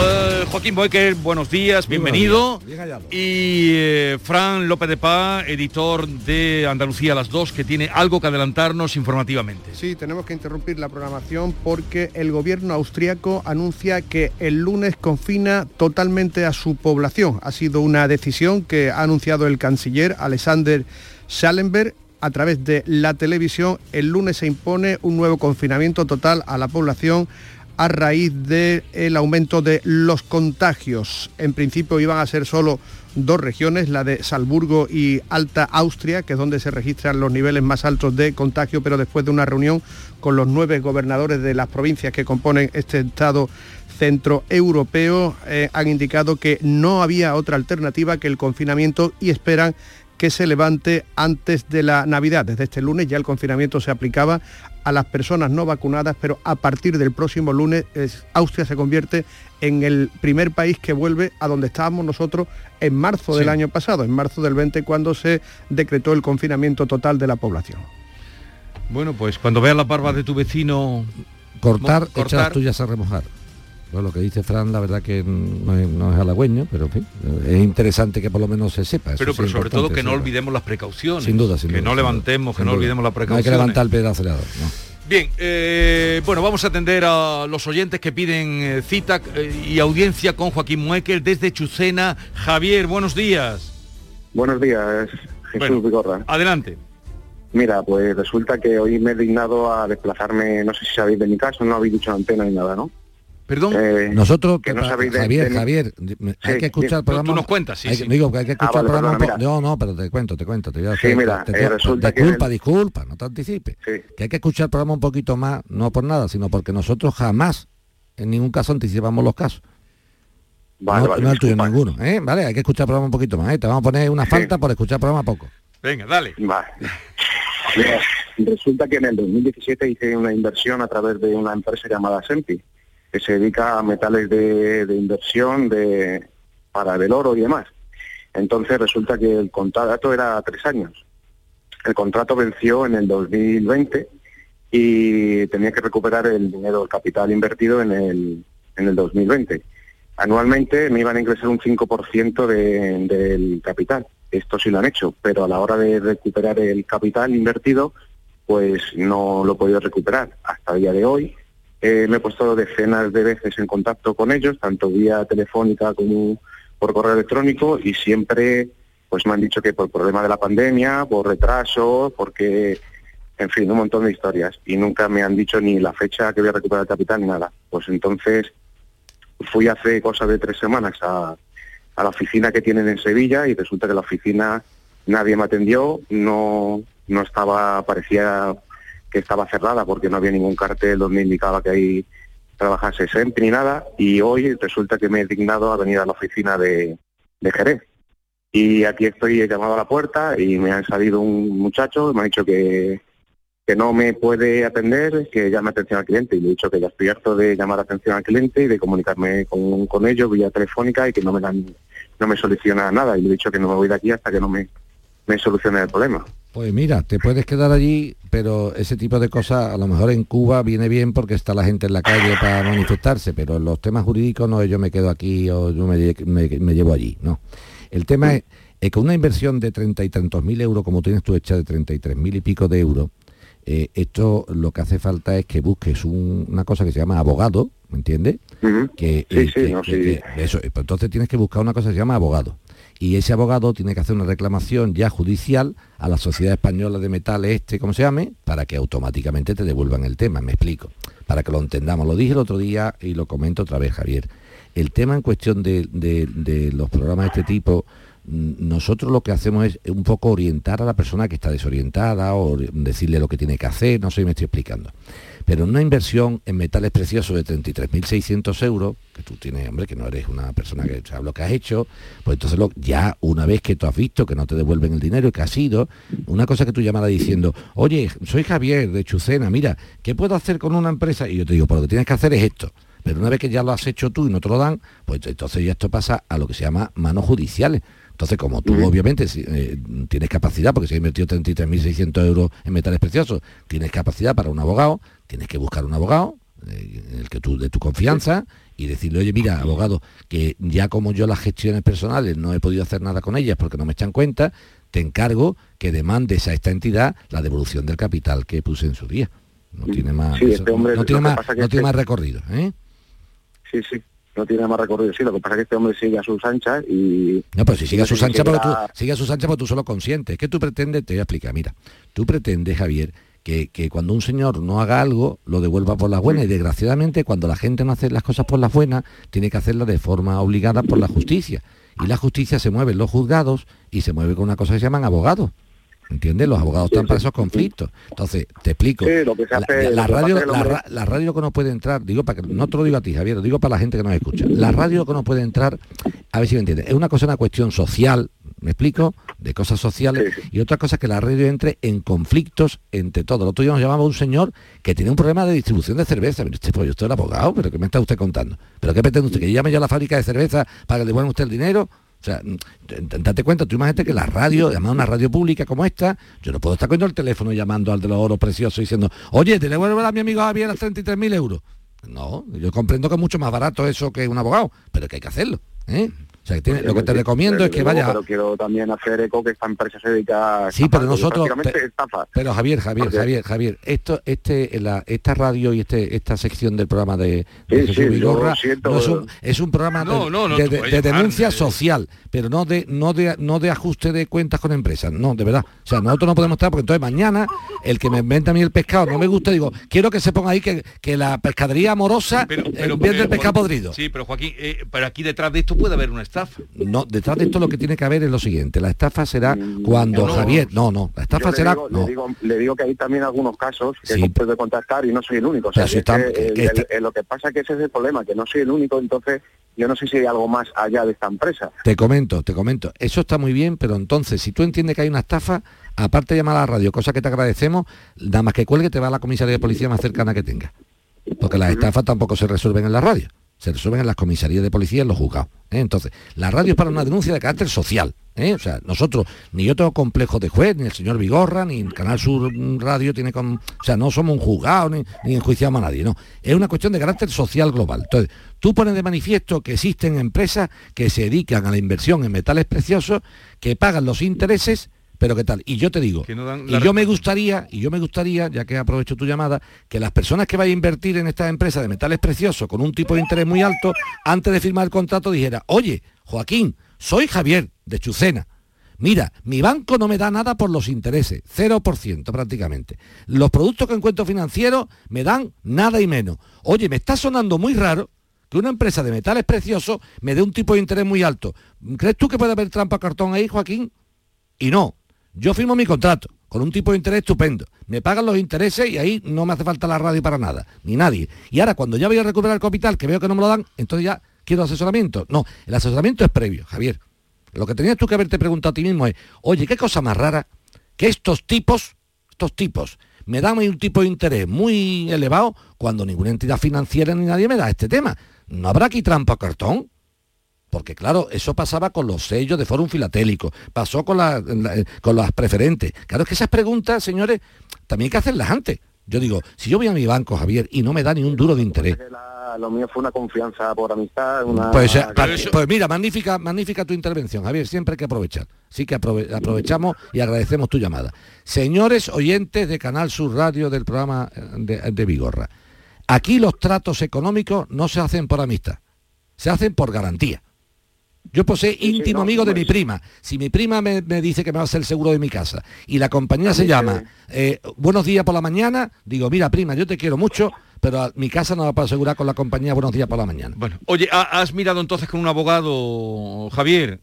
Eh, Joaquín Boecker, buenos días, bienvenido. Y eh, Fran López de Paz, editor de Andalucía a las 2, que tiene algo que adelantarnos informativamente. Sí, tenemos que interrumpir la programación porque el gobierno austriaco anuncia que el lunes confina totalmente a su población. Ha sido una decisión que ha anunciado el canciller Alexander Schallenberg a través de la televisión. El lunes se impone un nuevo confinamiento total a la población a raíz del aumento de los contagios. En principio iban a ser solo dos regiones, la de Salzburgo y Alta Austria, que es donde se registran los niveles más altos de contagio, pero después de una reunión con los nueve gobernadores de las provincias que componen este Estado centroeuropeo, eh, han indicado que no había otra alternativa que el confinamiento y esperan que se levante antes de la Navidad. Desde este lunes ya el confinamiento se aplicaba a las personas no vacunadas, pero a partir del próximo lunes Austria se convierte en el primer país que vuelve a donde estábamos nosotros en marzo del año pasado, en marzo del 20, cuando se decretó el confinamiento total de la población. Bueno, pues cuando veas la barba de tu vecino... Cortar, echar las tuyas a remojar. Bueno, lo que dice Fran, la verdad que no es, no es halagüeño, pero en fin, es interesante que por lo menos se sepa. Pero, pero sobre todo que no olvidemos las precauciones. Sin duda, sin Que duda, no sin levantemos, que Sin no duda. olvidemos las No hay precauciones. que levantar el pie del acelerador, ¿no? Bien, eh, bueno, vamos a atender a los oyentes que piden eh, cita eh, y audiencia con Joaquín Muekel desde Chucena. Javier, buenos días. Buenos días, Jesús Bueno, Vigorra. Adelante. Mira, pues resulta que hoy me he dignado a desplazarme, no sé si sabéis de mi caso, no habéis dicho antena ni nada, ¿no? Perdón. Eh, Nosotros, que no de- Javier, de- Javier, hay que escuchar el programa. tú nos cuentas, sí, hay- sí. Digo que hay que Ah, escuchar vale, el programa. perdona, no, no, pero te cuento, te cuento. Te voy a Sí, hacer- mira, te- eh, te- resulta que disculpa, el- disculpa, no te anticipes. Que hay que escuchar el programa un poquito más, no por nada, sino porque nosotros jamás, en ningún caso, anticipamos los casos. Vale, no, vale, no el tuyo, ninguno. ¿eh? Vale, hay que escuchar el programa un poquito más. ¿eh? Te vamos a poner una falta por escuchar el programa poco. Venga, dale. Vale. Resulta que en el 2017 hice una inversión a través de una empresa llamada Sempi, que se dedica a metales de, inversión de, para el oro y demás. Entonces resulta que el contrato era tres años. El contrato venció en el 2020 y tenía que recuperar el dinero, el capital invertido en el, en el 2020. Anualmente me iban a ingresar un 5% de- del capital. Esto sí lo han hecho, pero a la hora de recuperar el capital invertido, pues no lo he podido recuperar. Hasta el día de hoy eh, me he puesto decenas de veces en contacto con ellos, tanto vía telefónica como por correo electrónico, y siempre pues me han dicho que por problema de la pandemia, por retraso, porque, en fin, un montón de historias. Y nunca me han dicho ni la fecha que voy a recuperar el capital ni nada. Pues entonces fui hace cosa de tres semanas a, a la oficina que tienen en Sevilla y resulta que la oficina nadie me atendió, no, no estaba, parecía que estaba cerrada porque no había ningún cartel donde indicaba que ahí trabajase SEMP ni nada y hoy resulta que me he dignado a venir a la oficina de, de Jerez. Y aquí estoy, he llamado a la puerta y me ha salido un muchacho, me ha dicho que, que no me puede atender, que llame atención al cliente. Y le he dicho que ya estoy harto de llamar atención al cliente y de comunicarme con, con ellos vía telefónica y que no me dan, no me soluciona nada. Y le he dicho que no me voy de aquí hasta que no me, me solucione el problema. Pues mira, te puedes quedar allí, pero ese tipo de cosas a lo mejor en Cuba viene bien porque está la gente en la calle para manifestarse, pero en los temas jurídicos no, yo me quedo aquí o yo me, lle- me- me llevo allí, no. El tema es, es que una inversión de treinta y tantos mil euros, como tienes tú hecha de treinta y tres mil y pico de euros, eh, esto lo que hace falta es que busques un- una cosa que se llama abogado, ¿me entiendes? Que, Sí, eh, sí, que- no, que- sí. que- eso, pues entonces tienes que buscar una cosa que se llama abogado. Y ese abogado tiene que hacer una reclamación ya judicial a la Sociedad Española de Metales, este, como se llame, para que automáticamente te devuelvan el tema, me explico, para que lo entendamos. Lo dije el otro día y lo comento otra vez, Javier. El tema en cuestión de, de- los programas de este tipo, mm, nosotros lo que hacemos es un poco orientar a la persona que está desorientada o decirle lo que tiene que hacer, no sé si me estoy explicando. Pero una inversión en metales preciosos de 33.600 euros, que tú tienes, hombre, que no eres una persona que sabe lo que has hecho, pues entonces ya una vez que tú has visto que no te devuelven el dinero y que has ido, una cosa que tú llamaras diciendo, oye, soy Javier de Chucena, mira, ¿qué puedo hacer con una empresa? Y yo te digo, pues lo que tienes que hacer es esto. Pero una vez que ya lo has hecho tú y no te lo dan, pues entonces ya esto pasa a lo que se llama manos judiciales. Entonces, como tú obviamente eh, tienes capacidad, porque si has invertido 33.600 euros en metales preciosos, tienes capacidad para un abogado, tienes que buscar un abogado, eh, el que tú, de tu confianza, y decirle, oye, mira, abogado, que ya como yo las gestiones personales no he podido hacer nada con ellas porque no me echan cuenta, te encargo que demandes a esta entidad la devolución del capital que puse en su día. No tiene más, Sí, eso- este hombre, no tiene más, no tiene este- más recorrido, ¿eh? Sí, sí, no tiene más recorrido. Sí, lo que pasa es que este hombre sigue a sus anchas y... No, pero si sigue a sus anchas, porque tú, sigue a sus anchas porque tú solo consientes. ¿Qué tú pretendes? Te voy a explicar. Mira, tú pretendes, Javier, que, que cuando un señor no haga algo, lo devuelva por las buenas. Y desgraciadamente, cuando la gente no hace las cosas por las buenas, tiene que hacerlas de forma obligada por la justicia. Y la justicia se mueve en los juzgados y se mueve con una cosa que se llaman abogados. ¿Entiendes? Los abogados están para esos conflictos. Entonces, te explico. Sí, lo que se La- hace- la, radio, es que la, hombre- ra- la radio que no puede entrar, digo para que no te lo digo a ti, Javier, lo digo para la gente que nos escucha. La radio que no puede entrar, a ver si me entiendes, es una cosa, una cuestión social, ¿me explico? De cosas sociales, y otra cosa que la radio entre en conflictos entre todos. El otro día nos llamaba un señor que tiene un problema de distribución de cerveza. Usted, pues yo estoy el abogado, pero ¿qué me está usted contando? ¿Pero qué pretende usted? ¿Que llame yo a la fábrica de cerveza para que le devuelvan usted el dinero? O sea, date cuenta, tú imagínate que la radio, además una radio pública como esta, yo no puedo estar cogiendo el teléfono llamando al de los oros preciosos diciendo, oye, te devuelvo a mi amigo Javier las 33.000 euros. No, yo comprendo que es mucho más barato eso que un abogado, pero que hay que hacerlo. ¿eh? O sea, que tiene- lo que te recomiendo es que vaya... Pero quiero también hacer eco que esta empresa se dedica a Sí, pero nosotros... estafa. Pero Javier, Javier, Porque- Javier, Javier, esto, este, la, esta radio y este, esta sección del programa de, de Sí, Jesús sí, yo Vigorra siento- no es, un, es un programa No, de, no, no de- denuncia social, pero no de, no de, no de ajuste de cuentas con empresas, no, de verdad. O sea, nosotros no podemos estar porque entonces mañana el que me inventa a mí el pescado no me gusta, digo, quiero que se ponga ahí que, que la pescadería amorosa Pero, eh, pero, vende el pescado podrido. Sí, pero Joaquín, eh, pero aquí detrás de esto puede haber una estafa. No, detrás de esto lo que tiene que haber es lo siguiente, la estafa será cuando no. Javier, no, no, la estafa será digo, no. le, digo, le digo que hay también algunos casos que Sí. puedo contactar y no soy el único. O sea, Pero si que está- es que, que el- el- el- lo que pasa que ese es el problema, que no soy el único, entonces yo no sé si hay algo más allá de esta empresa. Te comento, te comento. Eso está muy bien, pero entonces, si tú entiendes que hay una estafa, aparte de llamar a la radio, cosa que te agradecemos, nada más que cuelgue te va a la comisaría de policía más cercana que tenga. Porque las estafas tampoco se resuelven en la radio, se resuelven en las comisarías de policía en los juzgados. ¿eh? Entonces, la radio es para una denuncia de carácter social. ¿eh? O sea, nosotros, ni yo tengo complejo de juez, ni el señor Vigorra, ni el Canal Sur Radio tiene con. O sea, no somos un juzgado ni, ni enjuiciamos a nadie, no. Es una cuestión de carácter social global. Entonces, tú pones de manifiesto que existen empresas que se dedican a la inversión en metales preciosos, que pagan los intereses, pero qué tal. Y yo te digo, Que no dan y yo me gustaría, y yo me gustaría, ya que aprovecho tu llamada, que las personas que vayan a invertir en estas empresas de metales preciosos con un tipo de interés muy alto, antes de firmar el contrato dijera, oye, Joaquín, soy Javier de Chucena. Mira, mi banco no me da nada por los intereses, 0% prácticamente. Los productos que encuentro financieros me dan nada y menos. Oye, me está sonando muy raro que una empresa de metales preciosos me dé un tipo de interés muy alto. ¿Crees tú que puede haber trampa cartón ahí, Joaquín? Y no, yo firmo mi contrato con un tipo de interés estupendo. Me pagan los intereses y ahí no me hace falta la radio para nada, ni nadie. Y ahora cuando ya voy a recuperar el capital, que veo que no me lo dan, entonces ya quiero asesoramiento. No, el asesoramiento es previo, Javier. Lo que tenías tú que haberte preguntado a ti mismo es, oye, qué cosa más rara que estos tipos, estos tipos, me dan un tipo de interés muy elevado cuando ninguna entidad financiera ni nadie me da este tema. ¿No habrá aquí trampa cartón? Porque claro, eso pasaba con los sellos de Fórum Filatélico, pasó con, la- la- eh, con las preferentes. Claro, es que esas preguntas, señores, también hay que hacerlas antes. Yo digo, si yo voy a mi banco, Javier, y no me da ni un duro de interés, La- lo mío fue una confianza por amistad, una... pues, pues mira, magnífica, magnífica tu intervención, Javier, siempre hay que aprovechar. Sí que aprove- aprovechamos y agradecemos tu llamada. Señores oyentes de Canal Sur Radio del programa eh, de, de Vigorra, aquí los tratos económicos no se hacen por amistad, se hacen por garantía. Yo posee íntimo no, amigo de pues- mi prima. Si mi prima me, me dice que me va a hacer el seguro de mi casa y la compañía se llama eh, Buenos días por la mañana, digo, mira prima, yo te quiero mucho, pero a- mi casa no la puedo asegurar con la compañía Buenos días por la mañana. Bueno, oye, ¿ha- ¿has mirado entonces con un abogado, Javier?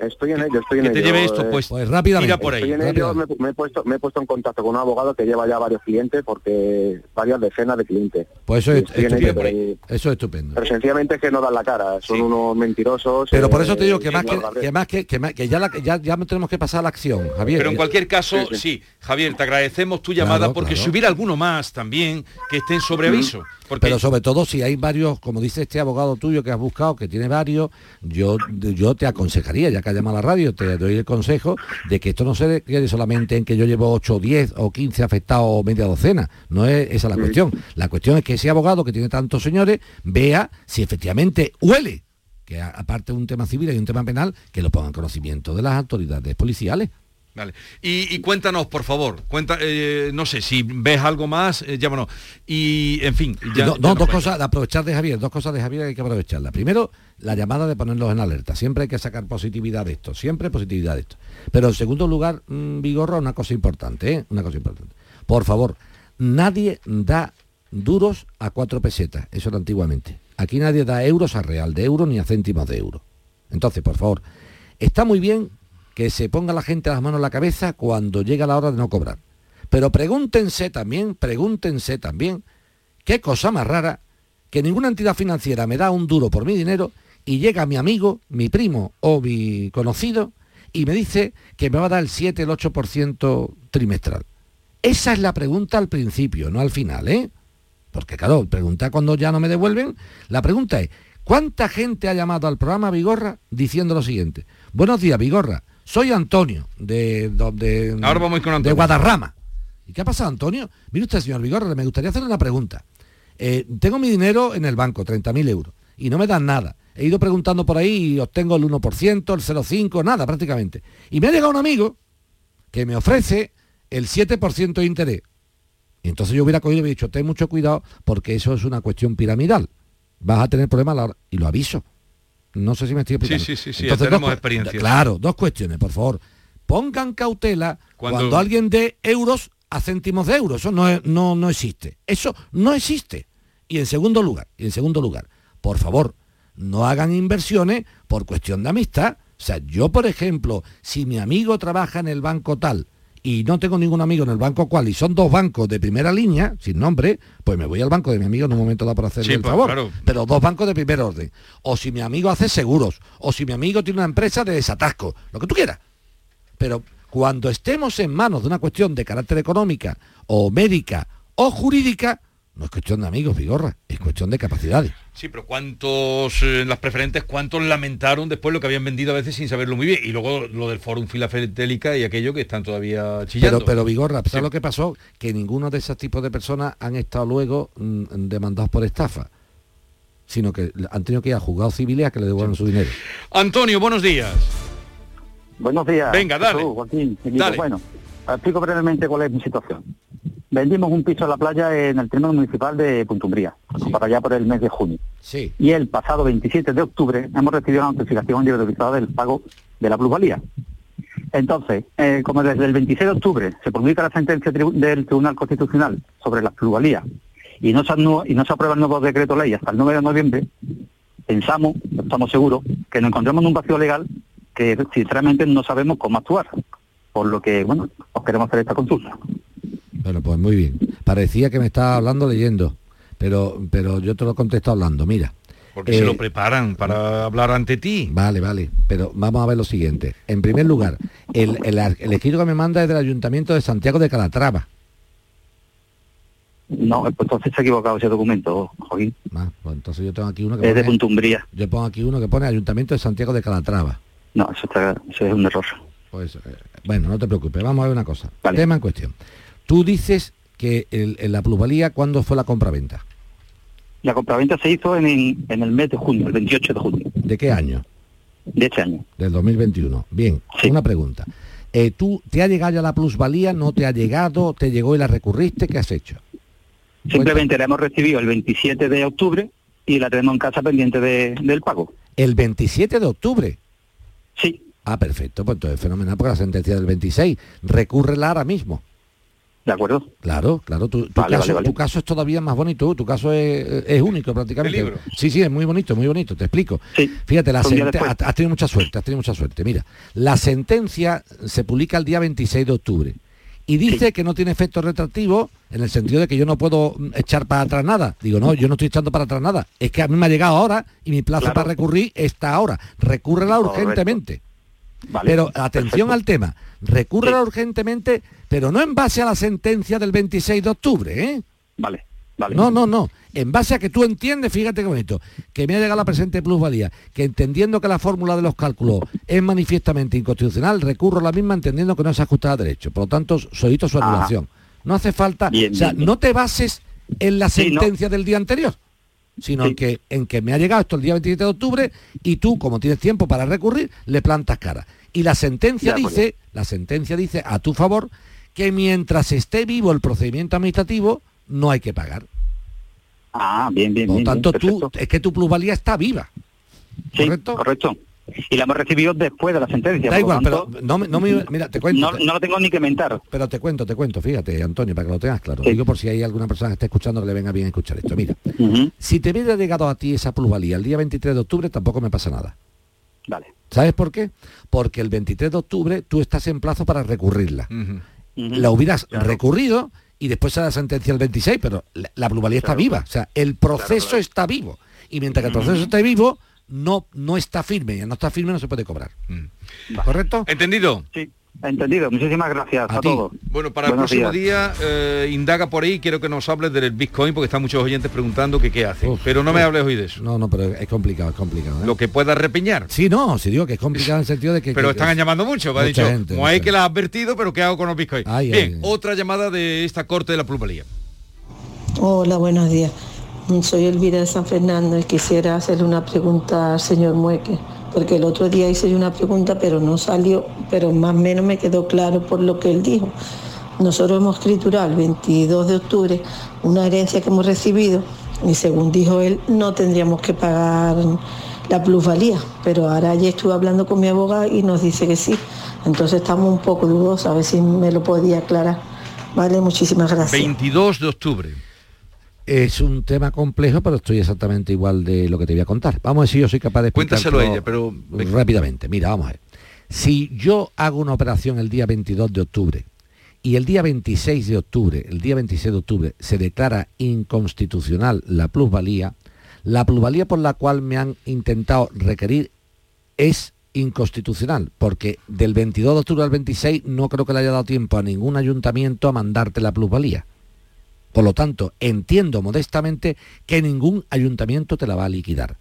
Estoy en ello, estoy en que te lleve esto, eh, pues, Pues rápidamente. mira por ahí. Estoy en ello, me, me he puesto, me he puesto en contacto con un abogado que lleva ya varios clientes, porque varias decenas de clientes. Pues eso es en ello, estupendo. pero- Eso es estupendo. Pero sencillamente es que no dan la cara, son unos mentirosos. Pero por eh, eso te digo que más que, que más que, que más- que ya, la- ya, ya tenemos que pasar a la acción, Javier. Pero en cualquier caso, Sí, sí, sí. Javier, te agradecemos tu llamada Claro, porque claro. si hubiera alguno más también que estén sobre aviso. Porque Pero sobre todo si hay varios, como dice este abogado tuyo que has buscado, que tiene varios, yo, yo te aconsejaría, ya que has llamado a la radio, te doy el consejo de que esto no se quede solamente en que yo llevo 8, 10 o 15 afectados o media docena. No es esa la cuestión. La cuestión es que ese abogado que tiene tantos señores vea si efectivamente huele, que aparte de un tema civil y un tema penal, que lo ponga en conocimiento de las autoridades policiales. Vale. Y, y cuéntanos, por favor, cuenta, eh, no sé, si ves algo más, eh, llámanos. Y, en fin, ya, no, ya no, dos cosas, de aprovechar de Javier, dos cosas de Javier que hay que aprovecharla. Primero, la llamada de ponerlos en alerta. Siempre hay que sacar positividad de esto, siempre positividad de esto. Pero en segundo lugar, mm, Vigorra, una cosa importante, ¿eh? Una cosa importante. Por favor, nadie da duros a cuatro pesetas, eso era antiguamente. Aquí nadie da euros a real de euro ni a céntimos de euro. Entonces, por favor, está muy bien que se ponga la gente las manos en la cabeza cuando llega la hora de no cobrar. Pero pregúntense también, pregúntense también, qué cosa más rara que ninguna entidad financiera me da un duro por mi dinero y llega mi amigo, mi primo o mi conocido y me dice que me va a dar el 7, el 8% trimestral. Esa es la pregunta al principio, no al final, ¿eh? Porque claro, pregunta cuando ya no me devuelven. La pregunta es, ¿cuánta gente ha llamado al programa Vigorra diciendo lo siguiente? Buenos días, Vigorra. Soy Antonio, de, de, Ahora vamos con de Antonio. Guadarrama. ¿Y qué ha pasado, Antonio? Mire usted, señor Vigorra, me gustaría hacerle una pregunta. Eh, tengo mi dinero en el banco, 30.000 euros, y no me dan nada. He ido preguntando por ahí y obtengo el 1%, el 0,5%, nada prácticamente. Y me ha llegado un amigo que me ofrece el 7% de interés. Y entonces yo hubiera cogido y hubiera dicho, ten mucho cuidado porque eso es una cuestión piramidal. Vas a tener problemas a la hora- y lo aviso. No sé si me estoy explicando. Sí, sí, sí, sí, Entonces, tenemos dos experiencia. Claro, dos cuestiones, por favor. Pongan cautela Cuando- cuando, alguien dé euros a céntimos de euros. Eso no, es- no, no existe. Eso no existe. Y en segundo lugar, y en segundo lugar, por favor, no hagan inversiones por cuestión de amistad. O sea, yo, por ejemplo, si mi amigo trabaja en el banco tal y no tengo ningún amigo en el banco cual y son dos bancos de primera línea, sin nombre, pues me voy al banco de mi amigo en un momento dado para hacerle Sí, el pues, favor. claro. Pero dos bancos de primer orden. O si mi amigo hace seguros, o si mi amigo tiene una empresa de desatasco, lo que tú quieras. Pero cuando estemos en manos de una cuestión de carácter económica o médica o jurídica, no es cuestión de amigos, Vigorra, es cuestión de capacidades. Sí, pero cuántos, eh, las preferentes, cuántos lamentaron después lo que habían vendido a veces sin saberlo muy bien. Y luego lo del Fórum Filatélica y aquello que están todavía chillando. Pero, pero Vigorra, ¿sabes lo que pasó? Que ninguno de esos tipos de personas han estado luego mm, demandados por estafa, sino que han tenido que ir a juzgados civiles a que le devuelvan su dinero. Antonio, buenos días. Buenos días. Venga, dale. Jesús, Joaquín. Dale. Bueno, explico brevemente cuál es mi situación. Vendimos un piso en la playa en el término municipal de Puntumbría, para allá por el mes de junio. Sí. Y el pasado 27 de octubre hemos recibido la notificación individualizada del pago de la plusvalía. Entonces, eh, como desde el 26 de octubre se publica la sentencia tribu- del Tribunal Constitucional sobre la plusvalía y no, se y no se aprueba el nuevo decreto ley hasta el 9 de noviembre, pensamos, estamos seguros, que nos encontramos en un vacío legal que sinceramente no sabemos cómo actuar. Por lo que, bueno, os queremos hacer esta consulta. Bueno, pues muy bien. Parecía que me estaba hablando leyendo, pero, pero yo te lo contesto hablando. Mira. Porque se eh, lo preparan para hablar ante ti. Vale, vale, pero vamos a ver lo siguiente. En primer lugar, el, el, escrito que me manda es del Ayuntamiento de Santiago de Calatrava. No, pues entonces se ha equivocado ese documento, Joaquín. Ah, pues entonces yo tengo aquí uno que Es de pone, Puntumbría. yo pongo aquí uno que pone Ayuntamiento de Santiago de Calatrava. No, eso, está, eso es un error. Pues bueno, no te preocupes, vamos a ver una cosa. Tema en cuestión. Tú dices que el- en la plusvalía, ¿cuándo fue la compraventa? La compraventa se hizo en, el mes de junio, el 28 de junio ¿De qué año? de este año. Del 2021. Bien, una pregunta. Eh, ¿Tú te ha llegado ya la plusvalía? ¿No te ha llegado? ¿Te llegó y la recurriste? ¿Qué has hecho? Simplemente la hemos recibido el 27 de octubre y la tenemos en casa pendiente de- del pago. El 27 de octubre. Sí. Ah, perfecto, pues entonces fenomenal, porque la sentencia del 26, recúrrela ahora mismo. ¿De acuerdo? Claro, claro, tu, tu Vale, caso, vale, vale. tu caso es todavía más bonito, tu caso es, es único prácticamente. ¿El libro? Sí, sí, es muy bonito, muy bonito, te explico. Fíjate, la has, tenido mucha suerte, has tenido mucha suerte. Mira, la sentencia se publica el día 26 de octubre y dice que no tiene efecto retroactivo en el sentido de que yo no puedo mm, echar para atrás nada. Digo, no, yo no estoy echando para atrás nada. Es que a mí me ha llegado ahora y mi plazo Claro. para recurrir está ahora. Recúrrela Correcto. urgentemente. Vale, pero atención perfecto. al tema, recúrrela urgentemente, pero no en base a la sentencia del 26 de octubre, ¿eh? Vale, vale. No, no, no. En base a que tú entiendes, fíjate qué bonito, que me ha llegado la presente plusvalía, que entendiendo que la fórmula de los cálculos es manifiestamente inconstitucional, recurro a la misma entendiendo que no se ajusta a derecho. Por lo tanto, solicito su anulación. No hace falta, Bien, o sea, bien, bien. no te bases en la Sí, no. sentencia del día anterior sino en, que, en que me ha llegado esto el día 27 de octubre y tú, como tienes tiempo para recurrir, le plantas cara. Y la sentencia acuerdo. dice, la sentencia dice a tu favor que mientras esté vivo el procedimiento administrativo no hay que pagar. Ah, bien, bien, Por lo tanto, bien, tú, es que tu plusvalía está viva. Sí, ¿correcto? Y la hemos recibido después de la sentencia. Da por igual, tanto, pero no, me- no me- mira, te cuento. No, no lo tengo ni que mentar. Pero te cuento, te cuento, fíjate, Antonio, para que lo tengas claro. Digo por si hay alguna persona que esté escuchando que le venga bien escuchar esto. Mira, si te hubiera llegado a ti esa plusvalía el día 23 de octubre, tampoco me pasa nada. Vale. ¿Sabes por qué? Porque el 23 de octubre tú estás en plazo para recurrirla. La hubieras recurrido y después se la sentencia el 26, pero la, la plusvalía está viva. O sea, el proceso está vivo. Y mientras que el proceso esté vivo, no, no está firme. Y al no está firme no se puede cobrar. ¿Correcto? ¿Entendido? Sí, entendido. Muchísimas gracias a, todos. Bueno, para el próximo días. día, eh, indaga por ahí, quiero que nos hables del Bitcoin, porque están muchos oyentes preguntando que qué hace. pero no me hables hoy de eso. No, no, pero es complicado, es complicado. ¿eh? Lo que pueda repeñar. Sí, no, si digo que es complicado en el sentido de que... Pero que- están que- llamando mucho, me ha dicho, gente, como hay que la ha advertido, pero ¿qué hago con los Bitcoin? Ay, Bien, ay, ay. otra llamada de esta corte de la plusvalía. Hola, buenos días. Soy Elvira de San Fernando y quisiera hacerle una pregunta al señor Mueque, porque el otro día hice una pregunta pero no salió, pero más o menos me quedó claro por lo que él dijo. Nosotros hemos escriturado el 22 de octubre una herencia que hemos recibido y según dijo él no tendríamos que pagar la plusvalía, pero ahora ya estuve hablando con mi abogado y nos dice que sí. Entonces estamos un poco dudosos, a ver si me lo podía aclarar. Vale, muchísimas gracias. 22 de octubre. Es un tema complejo, pero estoy exactamente igual de lo que te voy a contar. Vamos a ver si yo soy capaz de Cuéntaselo a ella, pero... rápidamente. Mira, vamos a ver. Si yo hago una operación el día 22 de octubre y el día 26 de octubre, el día 26 de octubre, se declara inconstitucional la plusvalía, la plusvalía por la cual me han intentado requerir es inconstitucional, porque del 22 de octubre al 26 no creo que le haya dado tiempo a ningún ayuntamiento a mandarte la plusvalía. Por lo tanto, entiendo modestamente que ningún ayuntamiento te la va a liquidar.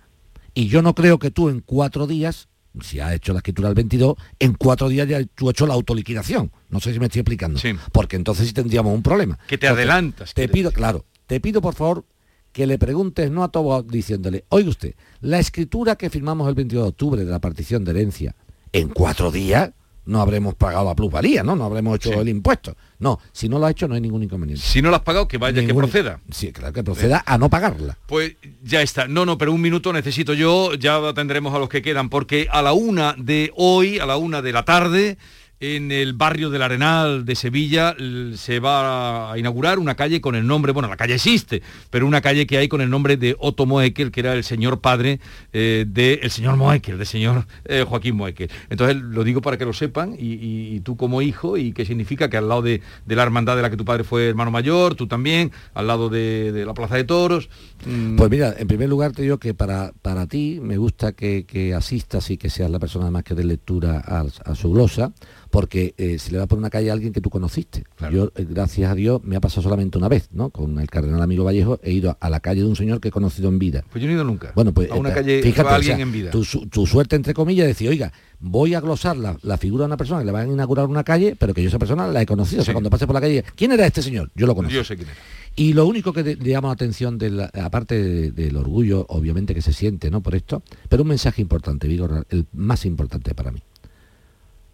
Y yo no creo que tú en cuatro días, si has hecho la escritura el 22, en cuatro días ya tú has hecho la autoliquidación. No sé si me estoy explicando. Porque entonces sí tendríamos un problema. Que te adelantas. Te pido, claro, te pido por favor que le preguntes no a todo diciéndole, oiga usted, la escritura que firmamos el 22 de octubre de la partición de herencia, en cuatro días no habremos pagado la plusvalía, ¿no? No habremos hecho el impuesto. No, si no lo ha hecho no hay ningún inconveniente. Si no lo has pagado, que vaya, Ningún- que proceda. Sí, claro que proceda a no pagarla. Pues ya está. No, no, pero un minuto necesito yo, ya tendremos a los que quedan, porque a la una de hoy, a la una de la tarde, en el barrio del Arenal de Sevilla se va a inaugurar una calle con el nombre, bueno, la calle existe, pero una calle que hay con el nombre de Otto Moekel, que era el señor padre eh, del señor Moekel, del señor eh, Joaquín Moekel. Entonces lo digo para que lo sepan y, tú como hijo, y qué significa que al lado de, de la hermandad de la que tu padre fue hermano mayor, tú también, al lado de, de la Plaza de Toros. mm, Pues mira, en primer lugar te digo que para, para ti me gusta que, que asistas y que seas la persona más que dé lectura a, a su glosa, porque eh, se le va por una calle a alguien que tú conociste. Yo, eh, gracias a Dios, me ha pasado solamente una vez, ¿no? Con el cardenal amigo Vallejo he ido a la calle de un señor que he conocido en vida. Pues yo no he ido nunca. Bueno, pues a una eh, calle fíjate, va o alguien sea, en vida. Tu, su- tu suerte, entre comillas, es decir, oiga, voy a glosar la, la figura de una persona que le van a inaugurar una calle, pero que yo esa persona la he conocido. O sea, cuando pase por la calle, ¿quién era este señor? Yo lo conozco. Yo sé quién era. Y lo único que le llama la atención, de la- aparte de- del orgullo, obviamente, que se siente ¿no? por esto, pero un mensaje importante, Vigor, el más importante para mí.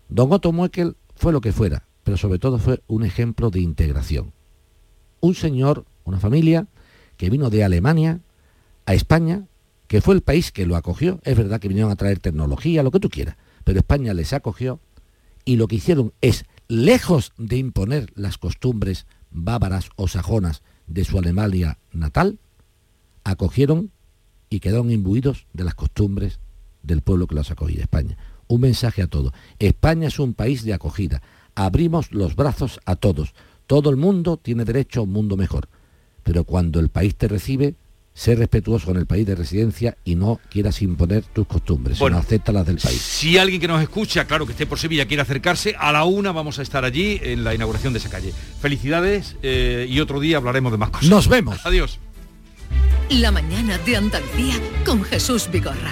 Don Otto Muekel fue lo que fuera, pero sobre todo fue un ejemplo de integración. Un señor, una familia, que vino de Alemania a España, que fue el país que lo acogió. Es verdad que vinieron a traer tecnología, lo que tú quieras, pero España les acogió y lo que hicieron es, lejos de imponer las costumbres bávaras o sajonas de su Alemania natal, acogieron y quedaron imbuidos de las costumbres del pueblo que los acogía, España. Un mensaje a todos. España es un país de acogida. Abrimos los brazos a todos. Todo el mundo tiene derecho a un mundo mejor. Pero cuando el país te recibe, sé respetuoso con el país de residencia y no quieras imponer tus costumbres, Bueno. sino acepta las del país. Si alguien que nos escucha, claro que esté por Sevilla, quiere acercarse, a la una vamos a estar allí en la inauguración de esa calle. Felicidades eh, y otro día hablaremos de más cosas. Nos vemos. Adiós. La mañana de Andalucía con Jesús Vigorra.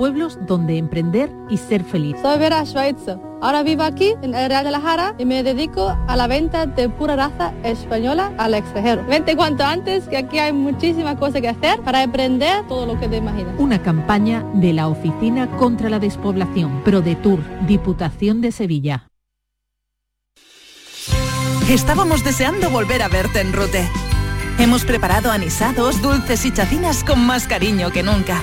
pueblos donde emprender y ser feliz. Soy Vera Schweitzer. Ahora vivo aquí en el Real de la Jara y me dedico a la venta de pura raza española al extranjero. Vente cuanto antes que aquí hay muchísimas cosas que hacer para emprender todo lo que te imaginas. Una campaña de la Oficina contra la Despoblación, ProDetour, Diputación de Sevilla. Estábamos deseando volver a verte en Rute. Hemos preparado anisados, dulces y chacinas con más cariño que nunca.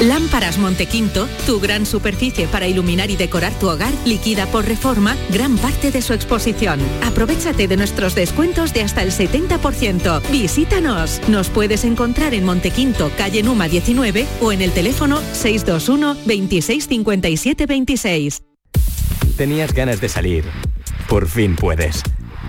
Lámparas Montequinto, tu gran superficie para iluminar y decorar tu hogar, liquida por reforma gran parte de su exposición. Aprovechate de nuestros descuentos de hasta el 70%. Visítanos. Nos puedes encontrar en Montequinto, calle Numa 19 o en el teléfono 621 26 57 26. Tenías ganas de salir. Por fin puedes.